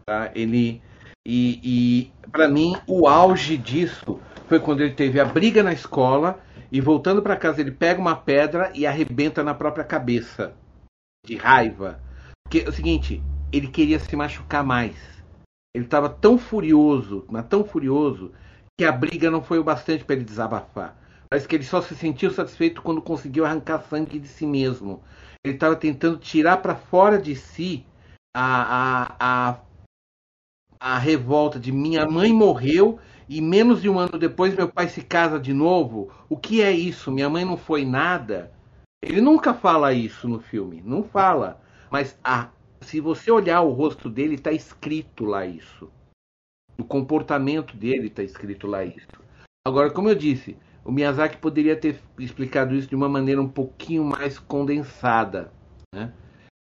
Tá? Ele e, e para mim o auge disso foi quando ele teve a briga na escola e voltando para casa ele pega uma pedra e arrebenta na própria cabeça de raiva. Porque é o seguinte, ele queria se machucar mais. Ele estava tão furioso, mas tão furioso, que a briga não foi o bastante para ele desabafar. Parece que ele só se sentiu satisfeito quando conseguiu arrancar sangue de si mesmo. Ele estava tentando tirar para fora de si a, a, a, a revolta de minha mãe morreu e menos de um ano depois meu pai se casa de novo. O que é isso? Minha mãe não foi nada. Ele nunca fala isso no filme, não fala. Mas a, se você olhar o rosto dele, está escrito lá isso. O comportamento dele está escrito lá isso. Agora, como eu disse, o Miyazaki poderia ter explicado isso de uma maneira um pouquinho mais condensada. Né?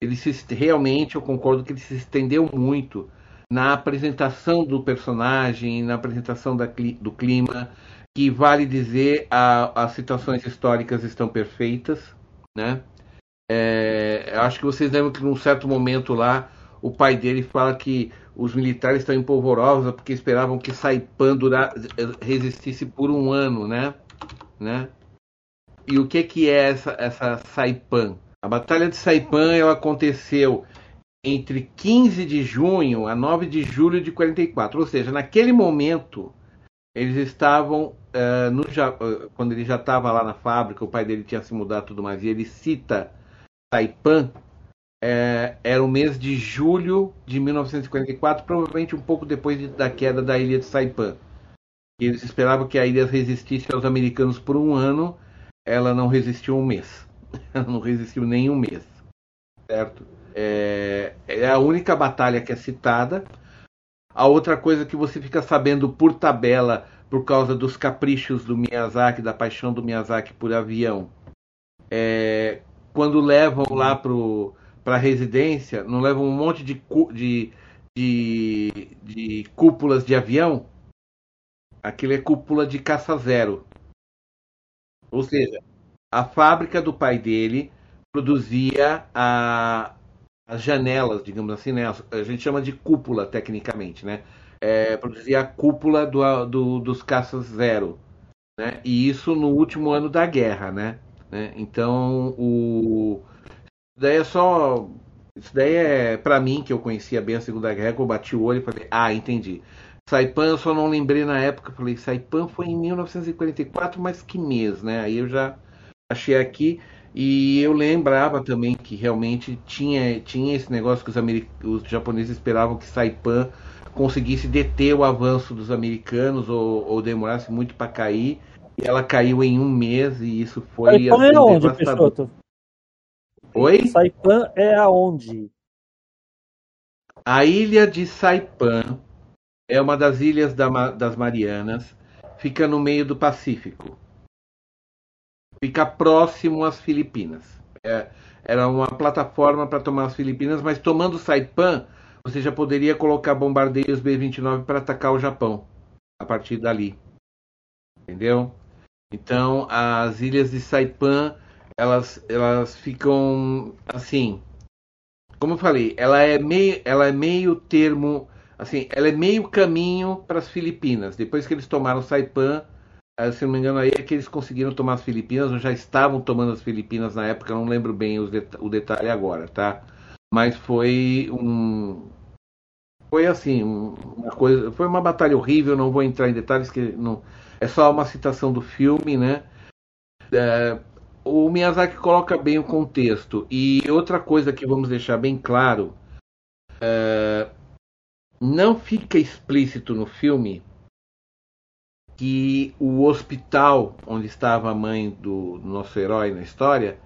Ele se, realmente, eu concordo que ele se estendeu muito na apresentação do personagem, na apresentação da, do clima, que vale dizer a, as situações históricas estão perfeitas, né? É, acho que vocês lembram que num certo momento lá o pai dele fala que os militares estão em polvorosa porque esperavam que Saipan durar, resistisse por um ano, né? né? E o que, que é essa, essa Saipan? A Batalha de Saipan ela aconteceu entre 15 de junho a 9 de julho de 44. Ou seja, naquele momento, eles estavam. Uh, no, uh, quando ele já estava lá na fábrica, o pai dele tinha se mudado tudo mais, e ele cita Taipan, é, era o mês de julho de 1944, provavelmente um pouco depois de, da queda da ilha de Saipan. Eles esperavam que a ilha resistisse aos americanos por um ano, ela não resistiu um mês. Ela não resistiu nem um mês. Certo? É, é a única batalha que é citada. A outra coisa que você fica sabendo por tabela, por causa dos caprichos do Miyazaki, da paixão do Miyazaki por avião, é, quando levam lá para a residência, não levam um monte de, de, de, de cúpulas de avião? Aquilo é cúpula de caça zero. Ou seja, a fábrica do pai dele produzia a, as janelas, digamos assim, né? A gente chama de cúpula tecnicamente, né? É, produzia a cúpula do, do, dos caças zero, né? E isso no último ano da guerra, né? Né? Então, o... isso daí é só. Isso daí é para mim, que eu conhecia bem a Segunda Guerra, eu bati o olho e falei, ah, entendi. Saipan eu só não lembrei na época, falei, Saipan foi em 1944, mas que mês, né? Aí eu já achei aqui. E eu lembrava também que realmente tinha, tinha esse negócio que os, os japoneses esperavam que Saipan conseguisse deter o avanço dos americanos ou, ou demorasse muito para cair. E ela caiu em um mês e isso foi. Saipan assim, é onde, Peixoto? Oi? Saipan é aonde? A ilha de Saipan é uma das ilhas da, das Marianas, fica no meio do Pacífico. Fica próximo às Filipinas. É, era uma plataforma para tomar as Filipinas, mas tomando Saipan, você já poderia colocar bombardeios B-29 para atacar o Japão a partir dali. Entendeu? Então, as ilhas de Saipan, elas, elas ficam assim. Como eu falei, ela é meio, ela é meio termo, assim, ela é meio caminho para as Filipinas. Depois que eles tomaram Saipan, se não me engano aí é que eles conseguiram tomar as Filipinas, ou já estavam tomando as Filipinas na época, não lembro bem o detalhe agora, tá? Mas foi um foi assim, uma coisa, foi uma batalha horrível, não vou entrar em detalhes que não é só uma citação do filme, né? É, o Miyazaki coloca bem o contexto. E outra coisa que vamos deixar bem claro: é, não fica explícito no filme que o hospital onde estava a mãe do nosso herói na história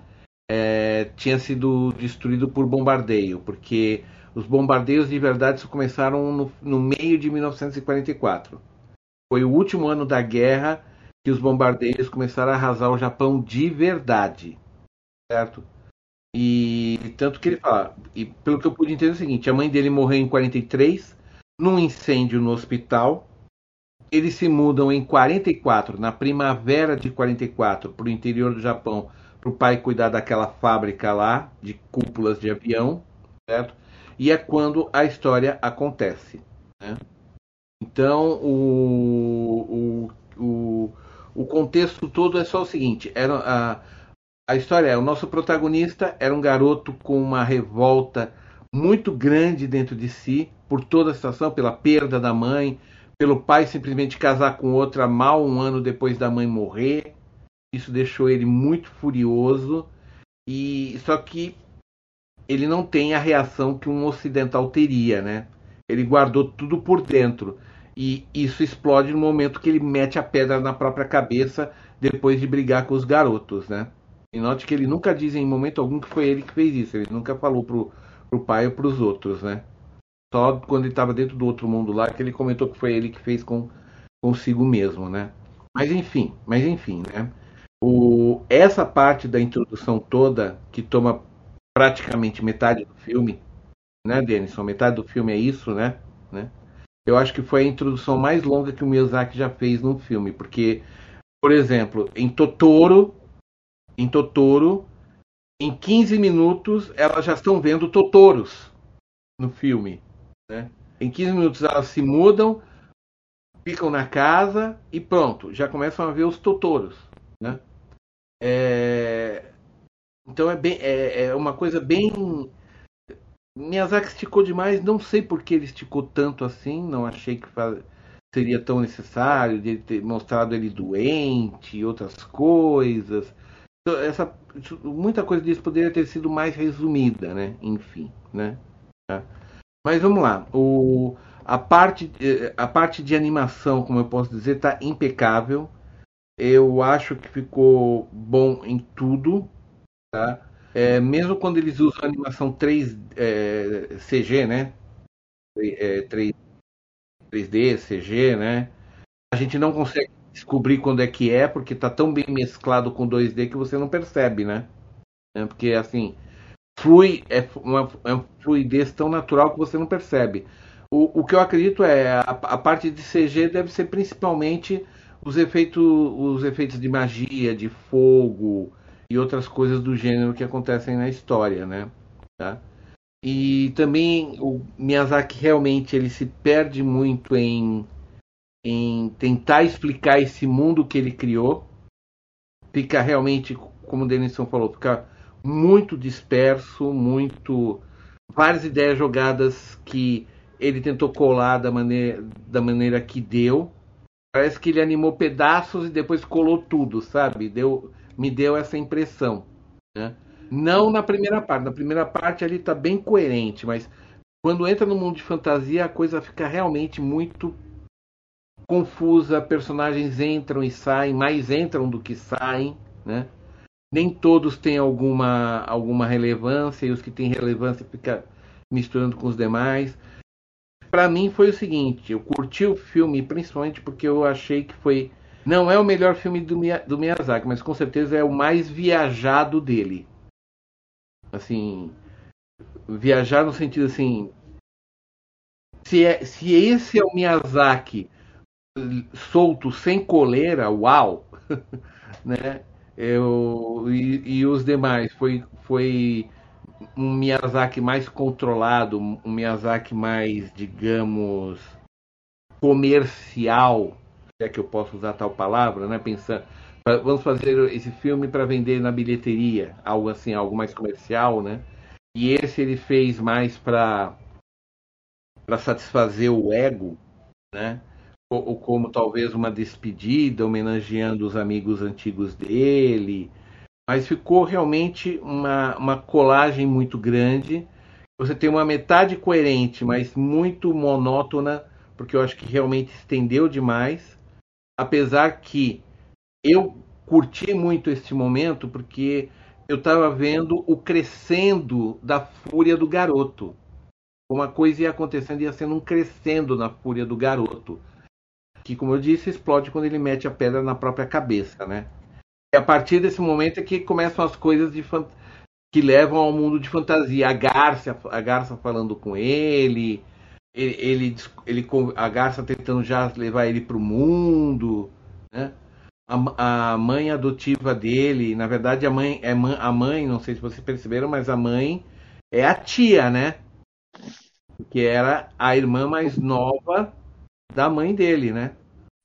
é, tinha sido destruído por bombardeio, porque os bombardeios de verdade começaram no, no meio de 1944. Foi o último ano da guerra que os bombardeios começaram a arrasar o Japão de verdade. Certo? E tanto que ele fala, e pelo que eu pude entender é o seguinte, a mãe dele morreu em 43 num incêndio no hospital. Eles se mudam em 44, na primavera de 44, para o interior do Japão, para o pai cuidar daquela fábrica lá de cúpulas de avião, certo? E é quando a história acontece. Né? Então, o, o, o, o, contexto todo é só o seguinte: era a, a história é: o nosso protagonista era um garoto com uma revolta muito grande dentro de si por toda a situação, pela perda da mãe, pelo pai simplesmente casar com outra mal um ano depois da mãe morrer. Isso deixou ele muito furioso. E só que ele não tem a reação que um ocidental teria, né? Ele guardou tudo por dentro. E isso explode no momento que ele mete a pedra na própria cabeça depois de brigar com os garotos, né? E note que ele nunca diz em momento algum que foi ele que fez isso. Ele nunca falou pro, pro pai ou pros outros, né? Só quando ele estava dentro do outro mundo lá que ele comentou que foi ele que fez com consigo mesmo, né? Mas enfim, mas enfim, né? O, essa parte da introdução toda que toma praticamente metade do filme, né, Denison? Metade do filme é isso, né? né? Eu acho que foi a introdução mais longa que o Miyazaki já fez num filme, porque, por exemplo, em Totoro, em Totoro, em 15 minutos elas já estão vendo Totoros no filme. Né? Em 15 minutos elas se mudam, ficam na casa e pronto, já começam a ver os Totoros. Né? É... Então é, bem, é, é uma coisa bem. Miyazaki esticou demais, não sei por que ele esticou tanto assim, não achei que faz... seria tão necessário de ter mostrado ele doente e outras coisas. Então, essa, muita coisa disso poderia ter sido mais resumida, né? Enfim, né? Tá? Mas vamos lá. O, a, parte, eh, a parte de animação, como eu posso dizer, está impecável. Eu acho que ficou bom em tudo. Tá? É, mesmo quando eles usam animação 3 é, CG, né? É, 3, 3D, CG, né? A gente não consegue descobrir quando é que é, porque está tão bem mesclado com 2D que você não percebe, né? É, porque assim, flui, é uma, é uma fluidez tão natural que você não percebe. O, o que eu acredito é a, a parte de CG deve ser principalmente os efeitos, os efeitos de magia, de fogo e outras coisas do gênero que acontecem na história, né? Tá? E também o Miyazaki realmente ele se perde muito em, em tentar explicar esse mundo que ele criou. Fica realmente, como o Denison falou, fica muito disperso, muito várias ideias jogadas que ele tentou colar da maneira, da maneira que deu. Parece que ele animou pedaços e depois colou tudo, sabe? Deu, me deu essa impressão. Né? Não na primeira parte. Na primeira parte ele está bem coerente, mas quando entra no mundo de fantasia a coisa fica realmente muito confusa. Personagens entram e saem, mais entram do que saem, né? Nem todos têm alguma, alguma relevância e os que têm relevância fica misturando com os demais. Para mim foi o seguinte, eu curti o filme principalmente porque eu achei que foi não é o melhor filme do, do Miyazaki, mas com certeza é o mais viajado dele. Assim, viajar no sentido assim, se, é, se esse é o Miyazaki solto sem coleira, uau, né? Eu, e, e, os demais foi, foi um Miyazaki mais controlado, um Miyazaki mais, digamos, comercial, se é que eu posso usar tal palavra, né? Pensando, vamos fazer esse filme para vender na bilheteria, algo assim, algo mais comercial, né? E esse ele fez mais para para satisfazer o ego, né? Ou como talvez uma despedida, homenageando os amigos antigos dele. Mas ficou realmente uma, uma colagem muito grande. Você tem uma metade coerente, mas muito monótona, porque eu acho que realmente estendeu demais. Apesar que eu curti muito este momento, porque eu estava vendo o crescendo da fúria do garoto. Uma coisa ia acontecendo, ia sendo um crescendo na fúria do garoto que, como eu disse, explode quando ele mete a pedra na própria cabeça, né? E a partir desse momento é que começam as coisas de fan... que levam ao mundo de fantasia. A Garça, a Garça falando com ele, ele, ele, ele a garça tentando já levar ele para o mundo, né? A, a, mãe adotiva dele, na verdade a mãe é a mãe, não sei se vocês perceberam, mas a mãe é a tia, né? Que era a irmã mais nova da mãe dele, né?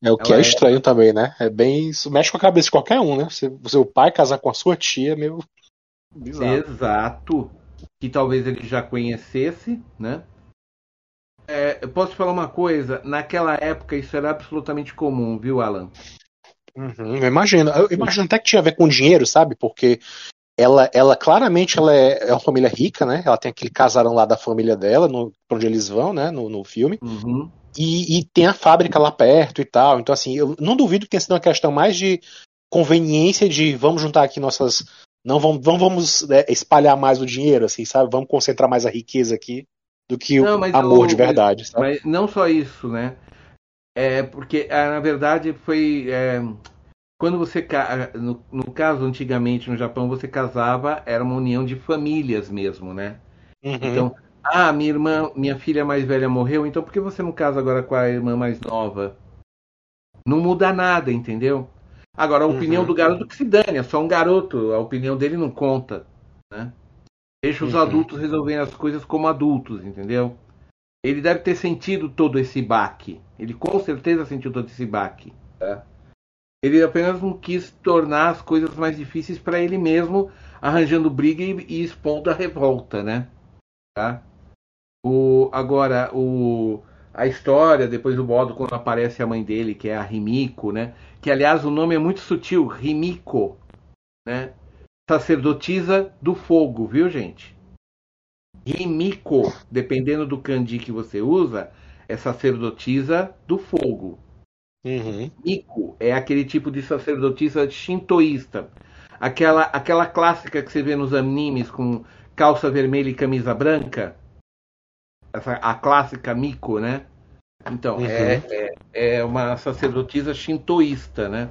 É o que Ela é estranho é... também, né? É bem. Isso mexe com a cabeça de qualquer um, né? Você, seu pai casar com a sua tia é meio. Bizarro. Exato. Que talvez ele já conhecesse, né? É, eu posso falar uma coisa? Naquela época isso era absolutamente comum, viu, Alan? Uhum, eu imagino. Eu imagino até que tinha a ver com dinheiro, sabe? Porque ela, ela claramente ela é, é uma família rica, né? Ela tem aquele casarão lá da família dela, no, pra onde eles vão, né? No, no filme. Uhum. E, e, tem a fábrica lá perto e tal. Então, assim, eu não duvido que tenha sido uma questão mais de conveniência de vamos juntar aqui nossas. Não vamos, vamos, vamos é, espalhar mais o dinheiro, assim, sabe? Vamos concentrar mais a riqueza aqui do que não, o amor de verdade. Mas, mas, não só isso, né? É porque, é, na verdade, foi. É, quando você. No, no caso, antigamente no Japão, você casava, era uma união de famílias mesmo, né? Uhum. Então, ah, minha irmã, minha filha mais velha morreu, então por que você não casa agora com a irmã mais nova? Não muda nada, entendeu? Agora, a uhum. opinião do garoto que se dane, é só um garoto, a opinião dele não conta, né? Deixa os uhum. adultos resolverem as coisas como adultos, entendeu? Ele deve ter sentido todo esse baque. Ele com certeza sentiu todo esse baque. Tá? Ele apenas não quis tornar as coisas mais difíceis para ele mesmo, arranjando briga e, e expondo a revolta, né? Tá? O, agora, o, a história, depois o modo quando aparece a mãe dele, que é a Rimiko, né? Que aliás o nome é muito sutil, Rimiko, né? Sacerdotisa do fogo, viu, gente? Rimiko, dependendo do kanji que você usa, é sacerdotisa do fogo. Uhum. Miko é aquele tipo de sacerdotisa shintoísta. Aquela, aquela clássica que você vê nos animes com calça vermelha e camisa branca essa, a clássica Miko, né? Então, uhum. é, é, é, uma sacerdotisa shintoísta, né?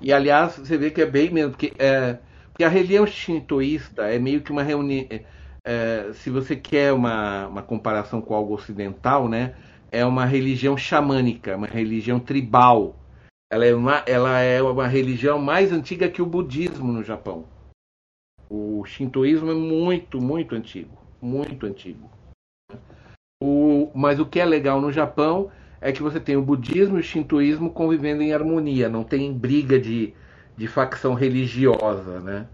E, aliás, você vê que é bem mesmo, porque, é, porque a religião shintoísta é meio que uma reunião... É, é, se você quer uma, uma comparação com algo ocidental, né? É uma religião xamânica, uma religião tribal. Ela é uma, ela é uma religião mais antiga que o budismo no Japão. O shintoísmo é muito, muito antigo. Muito antigo. O, mas o que é legal no Japão é que você tem o budismo e o shintoísmo convivendo em harmonia, não tem briga de, de facção religiosa, né?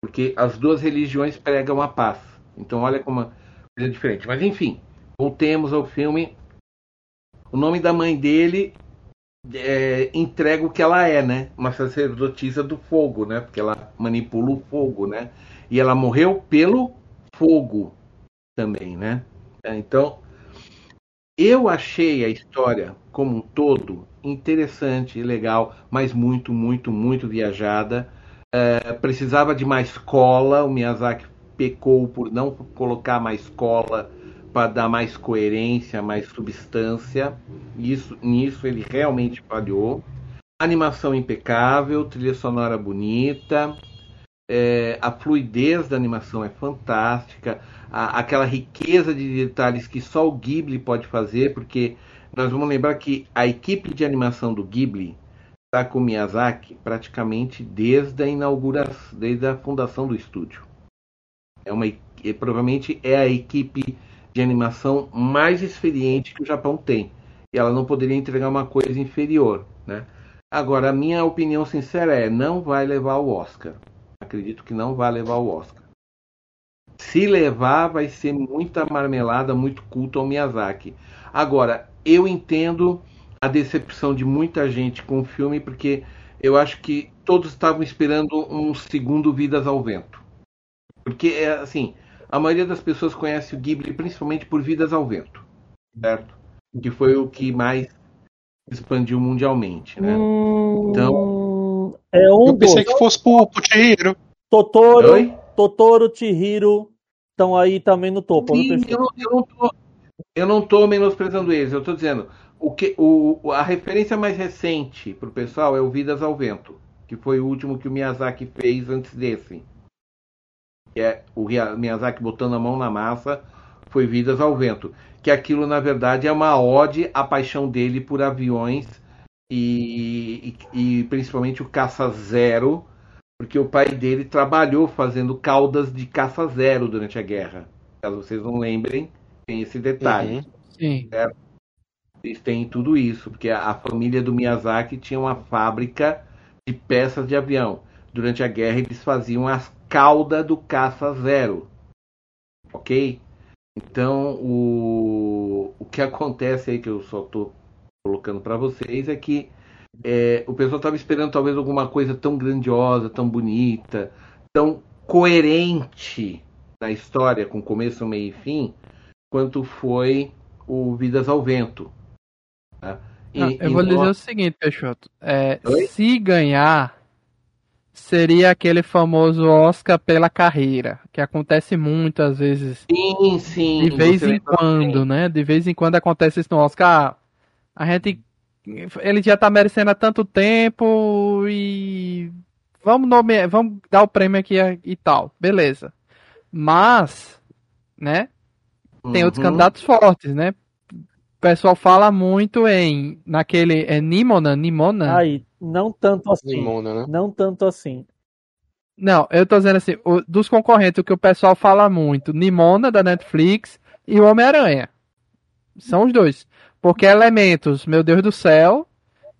Porque as duas religiões pregam a paz. Então olha como é diferente. Mas enfim, voltemos ao filme. O nome da mãe dele é, entrega o que ela é, né? Uma sacerdotisa do fogo, né? Porque ela manipula o fogo, né? E ela morreu pelo fogo também, né? Então, eu achei a história como um todo interessante, legal, mas muito, muito, muito viajada. É, precisava de mais cola. O Miyazaki pecou por não colocar mais cola para dar mais coerência, mais substância. Isso, nisso ele realmente falhou. Animação impecável, trilha sonora bonita, é, a fluidez da animação é fantástica a, aquela riqueza de detalhes que só o Ghibli pode fazer, porque nós vamos lembrar que a equipe de animação do Ghibli está com Miyazaki praticamente desde a inauguração, desde a fundação do estúdio. É uma é, provavelmente é a equipe de animação mais experiente que o Japão tem. E ela não poderia entregar uma coisa inferior, né? Agora, a minha opinião sincera é, não vai levar o Oscar. Acredito que não vai levar o Oscar. Se levar, vai ser muita marmelada, muito culto ao Miyazaki. Agora, eu entendo a decepção de muita gente com o filme, porque eu acho que todos estavam esperando um segundo Vidas ao Vento. Porque, é assim, a maioria das pessoas conhece o Ghibli principalmente por Vidas ao Vento, certo? Que foi o que mais expandiu mundialmente, né? Hum, então, é um eu pensei que fosse pro, pro Chihiro. Totoro, Oi? Totoro, Chihiro estão aí também no topo. Sim, eu, não, eu, não tô, eu não tô menosprezando eles, eu estou dizendo o que o, a referência mais recente para o pessoal é o Vidas ao Vento, que foi o último que o Miyazaki fez antes desse. Que é o Miyazaki botando a mão na massa, foi Vidas ao Vento. Que aquilo, na verdade, é uma ode à paixão dele por aviões e, e, e principalmente o Caça Zero, porque o pai dele trabalhou fazendo caudas de caça zero durante a guerra. Caso vocês não lembrem, tem esse detalhe. Uhum. Sim. Eles têm tudo isso, porque a, a família do Miyazaki tinha uma fábrica de peças de avião. Durante a guerra, eles faziam as caudas do caça zero. Ok? Então, o, o que acontece aí, que eu só estou colocando para vocês, é que é, o pessoal estava esperando talvez alguma coisa tão grandiosa, tão bonita, tão coerente na história, com começo, meio e fim, quanto foi o Vidas ao Vento. tá? E- Não, eu vou dizer o seguinte, Peixoto. É, se ganhar, seria aquele famoso Oscar pela carreira, que acontece muitas vezes, Sim, sim. de vez em quando, bem. né? De vez em quando acontece isso no Oscar. Ah, A gente. Ele já tá merecendo há tanto tempo e. Vamos, nomear, vamos dar o prêmio aqui e tal. Beleza. Mas, né? Tem outros Uhum. candidatos fortes, né? O pessoal fala muito em naquele é Nimona, Nimona. Aí, não tanto assim. Nimona, né? Não tanto assim. Não, eu tô dizendo assim, o- dos concorrentes o que o pessoal fala muito, Nimona da Netflix e o Homem-Aranha. São os dois. Porque elementos, meu Deus do céu,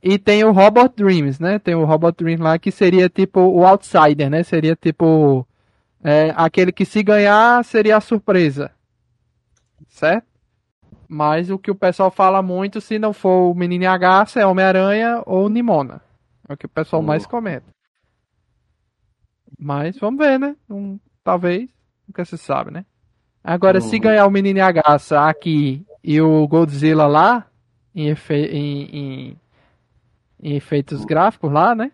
e tem o Robot Dreams, né? Tem o Robot Dreams lá que seria tipo o outsider, né? Seria tipo é, aquele que se ganhar seria a surpresa. Certo? Mas o que o pessoal fala muito, se não for o Menino H, é Homem-Aranha ou Nimona. É o que o pessoal mais comenta. Mas vamos ver, né? Um, talvez. Nunca se sabe, né? Agora, se ganhar o Menino Agaça aqui e o Godzilla lá, em, efe- em- em- em efeitos gráficos lá, né?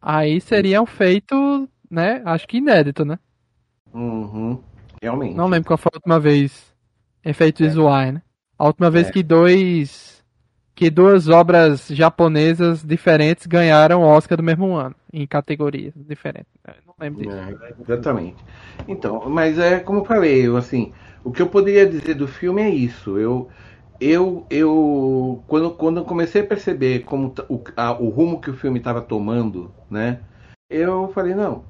Aí seria um feito, né? Acho que inédito, né? Uhum. Realmente. Não lembro qual foi a última vez. Efeitos visuais, né? A última vez É. que dois. Que duas obras japonesas diferentes ganharam o Oscar do mesmo ano, em categorias diferentes. Eu não lembro disso. É, exatamente. Então, mas é como eu falei, assim, o que eu poderia dizer do filme é isso. Eu, eu, eu quando, quando eu comecei a perceber como o, a- o rumo que o filme estava tomando, né? Eu falei não,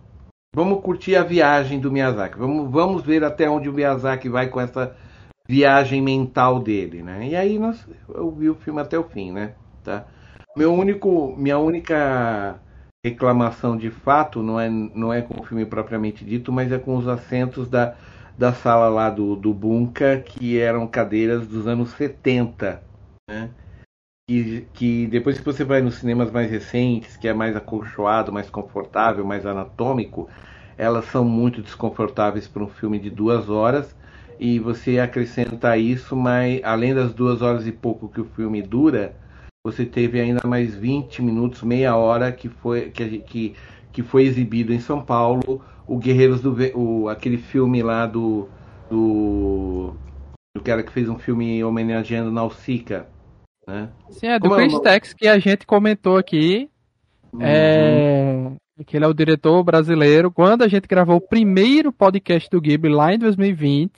vamos curtir a viagem do Miyazaki. Vamos, vamos ver até onde o Miyazaki vai com essa viagem mental dele, né? E aí nós, eu vi o filme até o fim, né? Tá? Meu único, minha única reclamação de fato não é, não é com o filme propriamente dito, mas é com os assentos da, da sala lá do, do Bunka, que eram cadeiras dos anos 70, né? Que, que depois que você vai nos cinemas mais recentes, que é mais acolchoado, mais confortável, mais anatômico, elas são muito desconfortáveis para um filme de duas horas e você acrescenta isso, mas além das duas horas e pouco que o filme dura, você teve ainda mais 20 minutos, meia hora que foi, que, que, que foi exibido em São Paulo, o Guerreiros do o, aquele filme lá do, do do cara que fez um filme homenageando Nausicaa, né? Sim, é do Como é Chris nome? Tex que a gente comentou aqui. É, que ele é o diretor brasileiro. Quando a gente gravou o primeiro podcast do Ghibli lá em 2020,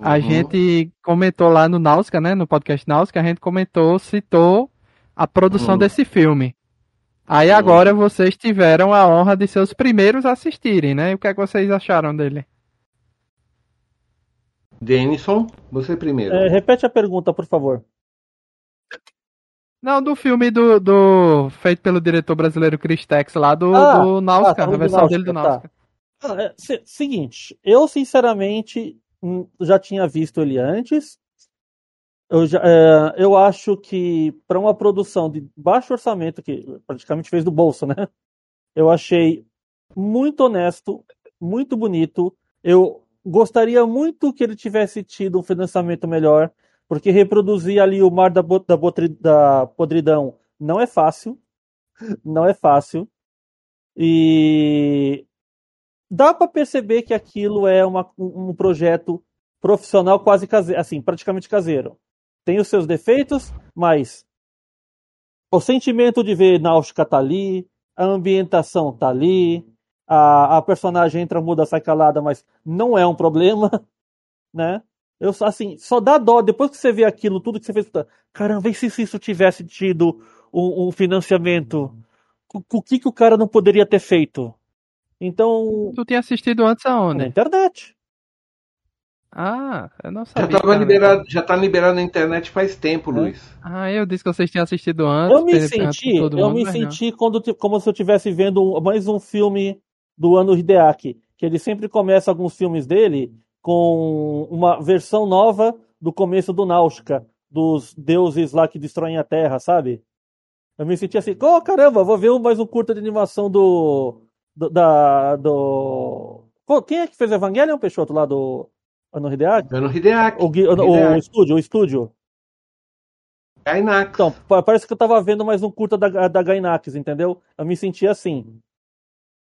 a Uhum. gente comentou lá no Náusica, né? No podcast Náusica, a gente comentou, citou a produção Uhum. desse filme. Aí Uhum. agora vocês tiveram a honra de ser os primeiros a assistirem, né? E o que é que vocês acharam dele? Denison, você primeiro. É, repete a pergunta, por favor. Não, do filme do, do feito pelo diretor brasileiro Chris Tex lá do, Ah, do ah, tá a falando do versão dele do tá. Náusica. Ah, é, se- seguinte, eu sinceramente hum, já tinha visto ele antes. Eu, já, é, eu acho que para uma produção de baixo orçamento, que praticamente fez do bolso, né? Eu achei muito honesto, muito bonito. Eu gostaria muito que ele tivesse tido um financiamento melhor, porque reproduzir ali o Mar da, da, da Podridão não é fácil. Não é fácil. E dá para perceber que aquilo é uma- um um projeto profissional quase caseiro, assim, praticamente caseiro. Tem os seus defeitos, mas o sentimento de ver Náutica tá ali, a ambientação tá ali, a, a personagem entra muda, sai calada, mas não é um problema, né? Eu, assim, só dá dó, depois que você vê aquilo, tudo que você fez, caramba, e se isso tivesse tido um, um financiamento? O, o que, que o cara não poderia ter feito? Então. Tu tinha assistido antes aonde? Na internet. Ah, eu não Já, sabia. tava cara. liberado, já tá liberado na internet faz tempo, É. Luiz. Ah, eu disse que vocês tinham assistido antes. Eu me senti, todo eu mundo, me não. senti quando, como se eu estivesse vendo mais um filme do ano Hideaki, que ele sempre começa alguns filmes dele com uma versão nova do começo do Náutica, dos deuses lá que destroem a Terra, sabe? Eu me senti assim, oh caramba, vou ver um- mais um curta de animação do, do da do quem é que fez Evangelion, Peixoto, lá do ano Hideaki? Dando Hideaki. O, o, o Hideaki. estúdio, o estúdio. Gainax. Então, pa- parece que eu tava vendo mais um curta da, da Gainax, entendeu? Eu me senti assim.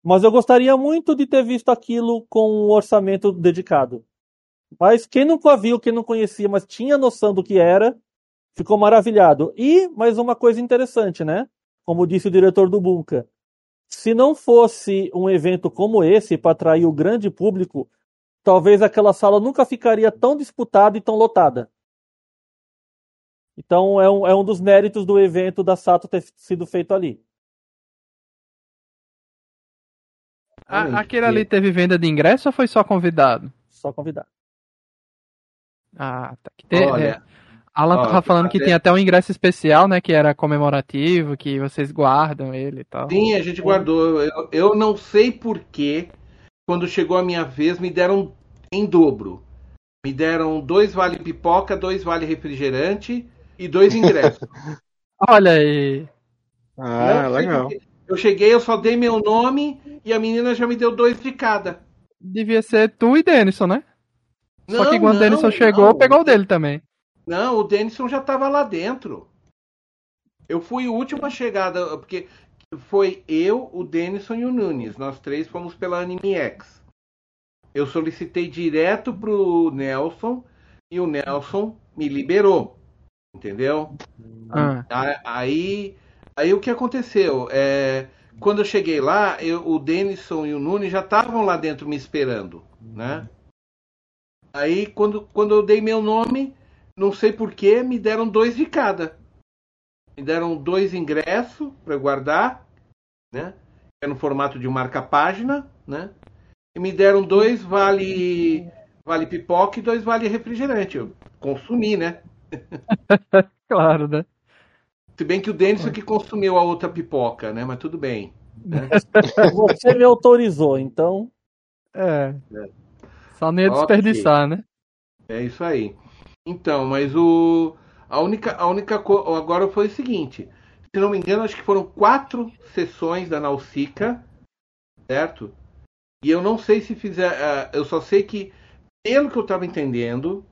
Mas eu gostaria muito de ter visto aquilo com um orçamento dedicado. Mas quem nunca viu, quem não conhecia, mas tinha noção do que era, ficou maravilhado. E mais uma coisa interessante, né? Como disse o diretor do Bunka. Se não fosse um evento como esse para atrair o grande público, talvez aquela sala nunca ficaria tão disputada e tão lotada. Então é um, é um dos méritos do evento da Sato ter sido feito ali. A- aquele ali teve venda de ingresso ou foi só convidado? Só convidar. Ah, tá. Que tem- Olha, é, Alan tava falando que até- tem até um ingresso especial, né? Que era comemorativo, que vocês guardam ele e tal. Sim, a gente guardou. Eu, eu não sei porquê, quando chegou a minha vez, me deram em dobro. Me deram dois vale pipoca, dois vale refrigerante e dois ingressos. Olha aí. Ah, Não legal. Eu cheguei, eu só dei meu nome e a menina já me deu dois de cada. Devia ser tu e Denison, né? Só Não, que quando o Denison chegou, não. pegou o dele também. Não, o Denison já estava lá dentro. Eu fui o último a chegar, da- porque foi eu, o Denison e o Nunes. Nós três fomos pela Anime X. Eu solicitei direto pro Nelson e o Nelson me liberou. Entendeu? Ah, Aí, aí o que aconteceu? É, quando eu cheguei lá, eu- o Denison e o Nunes já estavam lá dentro me esperando, né? Aí quando, quando eu dei meu nome, não sei porquê, me deram dois de cada. Me deram dois ingressos para guardar, né? É no formato de marca-página, né? E me deram dois vale vale pipoca e dois vale refrigerante. Eu consumi, né? claro, né? Se bem que o Denison que consumiu a outra pipoca, né? Mas tudo bem. Você me autorizou, então. É. Só nem ia Ok. desperdiçar, né? É isso aí. Então, mas o a única a única co... agora foi o seguinte. Se não me engano, acho que foram quatro sessões da Nausicaa, certo? E eu não sei se fizer, ah, eu só sei que pelo que eu estava entendendo,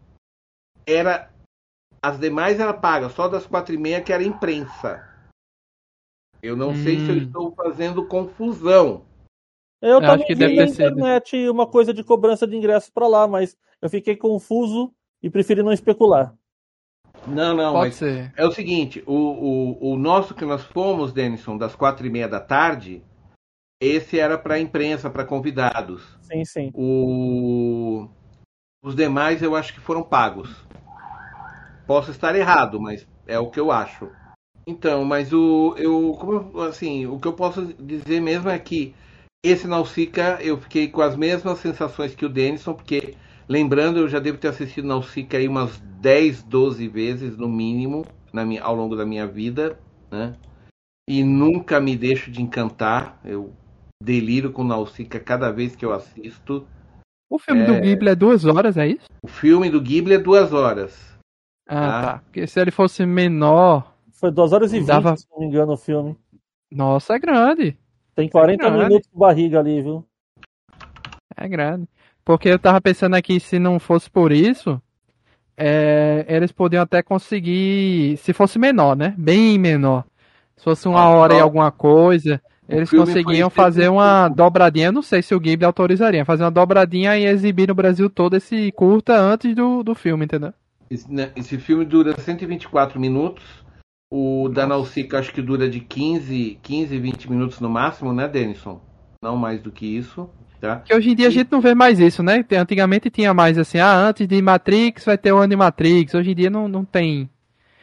era as demais era paga, só das quatro e meia que era imprensa. Eu não sei se eu Hum. estou fazendo confusão. Eu Eu também acho que vi na ter sido. internet uma coisa de cobrança de ingresso pra lá, mas eu fiquei confuso e preferi não especular. Não, não, Pode mas ser. É o seguinte, o, o, o nosso que nós fomos, Denison, das quatro e meia da tarde, esse era para imprensa, para convidados. Sim, sim. O, os demais eu acho que foram pagos. Posso estar errado, mas é o que eu acho. Então, mas o eu como assim, o que eu posso dizer mesmo é que esse Nausicaa eu fiquei com as mesmas sensações que o Denison, porque lembrando, eu já devo ter assistido Nausicaa aí umas 10, 12 vezes no mínimo na minha, ao longo da minha vida, né? E nunca me deixo de encantar. Eu deliro com Nausicaa cada vez que eu assisto. O filme do É. Ghibli é duas horas, é isso? O filme do Ghibli é duas horas. Ah, Ah. tá. Porque se ele fosse menor. Foi 2 horas e 20, Dava- se não me engano, o filme. Nossa, é grande. Tem 40 Caralho. minutos de barriga ali, viu? É grande. Porque eu tava pensando aqui, se não fosse por isso, é, eles podiam até conseguir. Se fosse menor, né? Bem menor. Se fosse uma Ah, hora e alguma coisa, eles conseguiam fazer uma 75. dobradinha. Eu não sei se o Ghibli autorizaria. Fazer uma dobradinha e exibir no Brasil todo esse curta antes do, do filme, entendeu? Esse, né, esse filme dura 124 minutos. O da Nausicaa acho que dura de 15, 15, 20 minutos no máximo, né, Denison? não mais do que isso. Tá? Que hoje em dia a gente não vê mais isso, né? Antigamente tinha mais assim, ah, antes de Matrix vai ter o Animatrix. Hoje em dia não, não tem.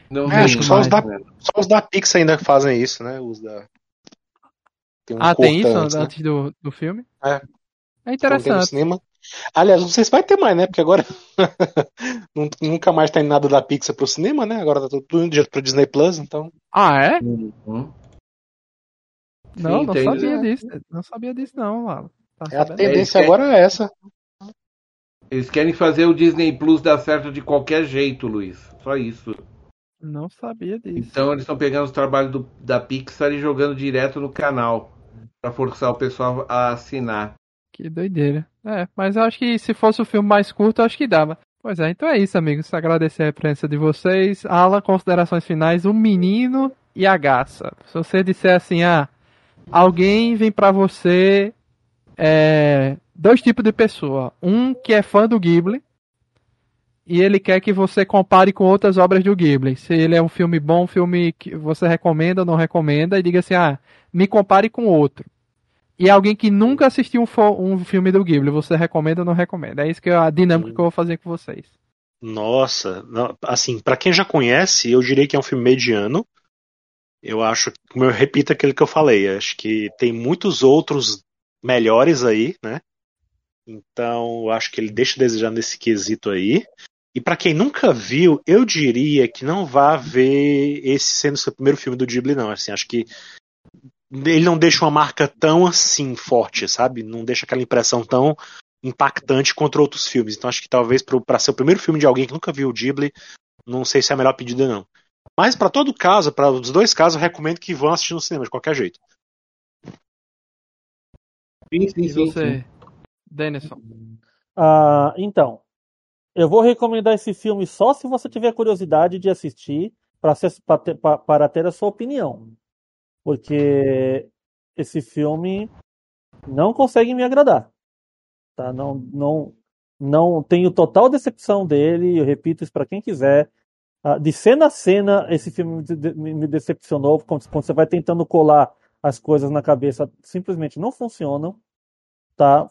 Não é, acho que só, os da, só os da Pix ainda fazem isso, né? Os da. Tem um ah, tem isso antes, né? antes do, do filme? É. É interessante. Cinema. Aliás, não sei se vai ter mais, né? Porque agora nunca mais tem nada da Pixar pro cinema, né? Agora tá tudo indo direto pro Disney Plus, então. Ah, é? Uhum. Não, Sim, não sabia né? disso. Não sabia disso, não, Lalo. É a tendência querem... agora é essa. Eles querem fazer o Disney Plus dar certo de qualquer jeito, Luiz. Só isso. Não sabia disso. Então eles estão pegando os trabalhos do, da Pixar e jogando direto no canal. para forçar o pessoal a assinar. Que doideira. É, mas eu acho que se fosse o filme mais curto, eu acho que dava. Pois é, então é isso, amigos. Agradecer a presença de vocês. Alan, considerações finais: o menino e a gaça. Se você disser assim, ah, alguém vem para você é, dois tipos de pessoa. Um que é fã do Ghibli e ele quer que você compare com outras obras do Ghibli. Se ele é um filme bom, um filme que você recomenda ou não recomenda, e diga assim: ah, me compare com outro. E alguém que nunca assistiu um, um filme do Ghibli, você recomenda ou não recomenda? É isso que é a dinâmica que eu vou fazer com vocês. Nossa, assim, para quem já conhece, eu diria que é um filme mediano. Eu acho, como eu repito aquilo que eu falei, acho que tem muitos outros melhores aí, né? Então, eu acho que ele deixa a desejar nesse quesito aí. E para quem nunca viu, eu diria que não vá ver esse sendo seu primeiro filme do Ghibli, não. Assim, acho que ele não deixa uma marca tão assim forte, sabe? Não deixa aquela impressão tão impactante contra outros filmes. Então, acho que talvez para ser o primeiro filme de alguém que nunca viu o Ghibli, não sei se é a melhor pedida, não. Mas para todo caso, para os dois casos, eu recomendo que vão assistir no cinema de qualquer jeito. Sim, sim, sim. você, Denison? Ah, então, eu vou recomendar esse filme só se você tiver curiosidade de assistir para ter a sua opinião. Porque esse filme não consegue me agradar. Tá? Não, não, não tenho total decepção dele, eu repito isso para quem quiser. Ah, de cena a cena, esse filme me decepcionou, quando você vai tentando colar as coisas na cabeça simplesmente não funcionam, tá?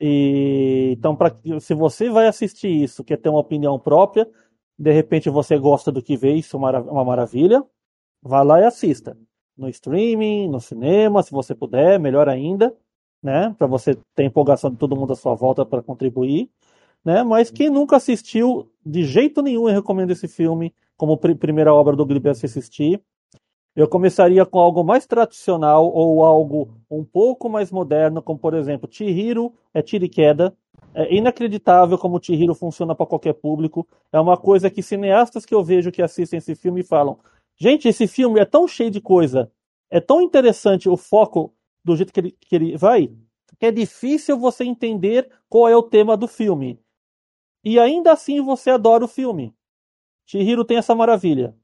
E, então, se você vai assistir isso, quer ter uma opinião própria, de repente você gosta do que vê, isso é uma maravilha, vá lá e assista. No streaming, no cinema, se você puder, melhor ainda, né? Para você ter empolgação de todo mundo à sua volta para contribuir, né? Mas quem nunca assistiu, de jeito nenhum eu recomendo esse filme como pr primeira obra do Ghibli a se assistir. Eu começaria com algo mais tradicional ou algo um pouco mais moderno, como por exemplo, Chihiro é tiro e queda. É inacreditável como Chihiro funciona para qualquer público. É uma coisa que cineastas que eu vejo que assistem esse filme falam: gente, esse filme é tão cheio de coisa, é tão interessante o foco do jeito que ele, que ele vai, que é difícil você entender qual é o tema do filme. E ainda assim você adora o filme. Chihiro tem essa maravilha.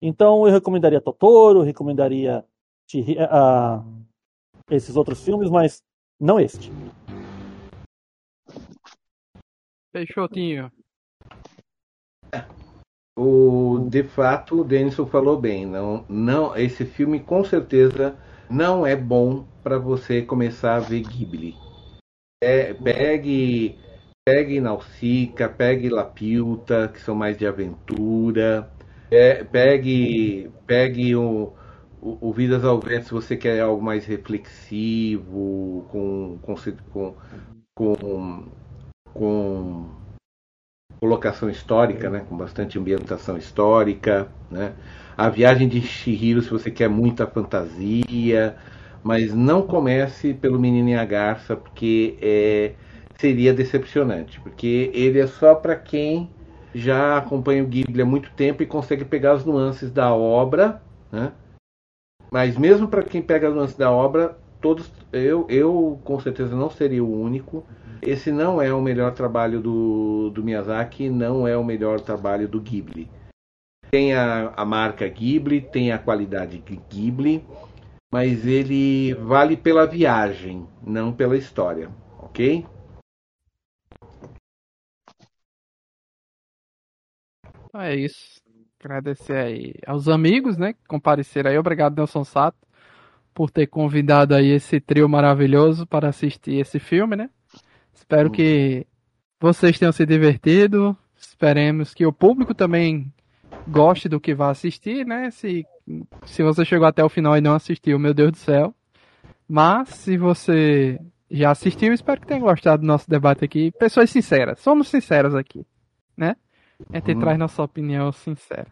Então eu recomendaria Totoro, recomendaria uh, esses outros filmes, mas não este. Peixotinho. O, de fato, o Denison falou bem. Não, não, esse filme com certeza não é bom para você começar a ver Ghibli. É, pegue, pegue Nausicaa, pegue que são mais de aventura. É, pegue pegue o, o, o, Vidas ao Vento se você quer algo mais reflexivo, com, com, com, com, colocação histórica, né? com bastante ambientação histórica. Né? A Viagem de Shihiro se você quer muita fantasia, mas não comece pelo Menino e a Garça, porque é, seria decepcionante, porque ele é só para quem já acompanha o Ghibli há muito tempo e consegue pegar as nuances da obra, né? Mas mesmo para quem pega as nuances da obra, todos eu, eu com certeza não seria o único. Esse não é o melhor trabalho do, do Miyazaki, não é o melhor trabalho do Ghibli. Tem a, a marca Ghibli, tem a qualidade Ghibli, mas ele vale pela viagem, não pela história, ok? Então é isso. Agradecer aí aos amigos, né, que compareceram aí. Obrigado, Nelson Sato, por ter convidado aí esse trio maravilhoso para assistir esse filme, né? Espero que vocês tenham se divertido. Esperemos que o público também goste do que vai assistir, né? Se, se você chegou até o final e não assistiu, meu Deus do céu. Mas se você já assistiu, espero que tenha gostado do nosso debate aqui. Pessoas sinceras, somos sinceros aqui, né? A gente Uhum. traz nossa opinião sincera.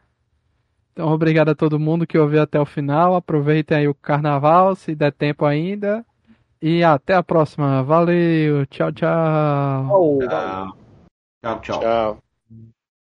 Então, obrigado a todo mundo que ouviu até o final. Aproveitem aí o carnaval, se der tempo ainda. E até a próxima. Valeu, tchau, tchau. Tchau, tchau. tchau. Tchau.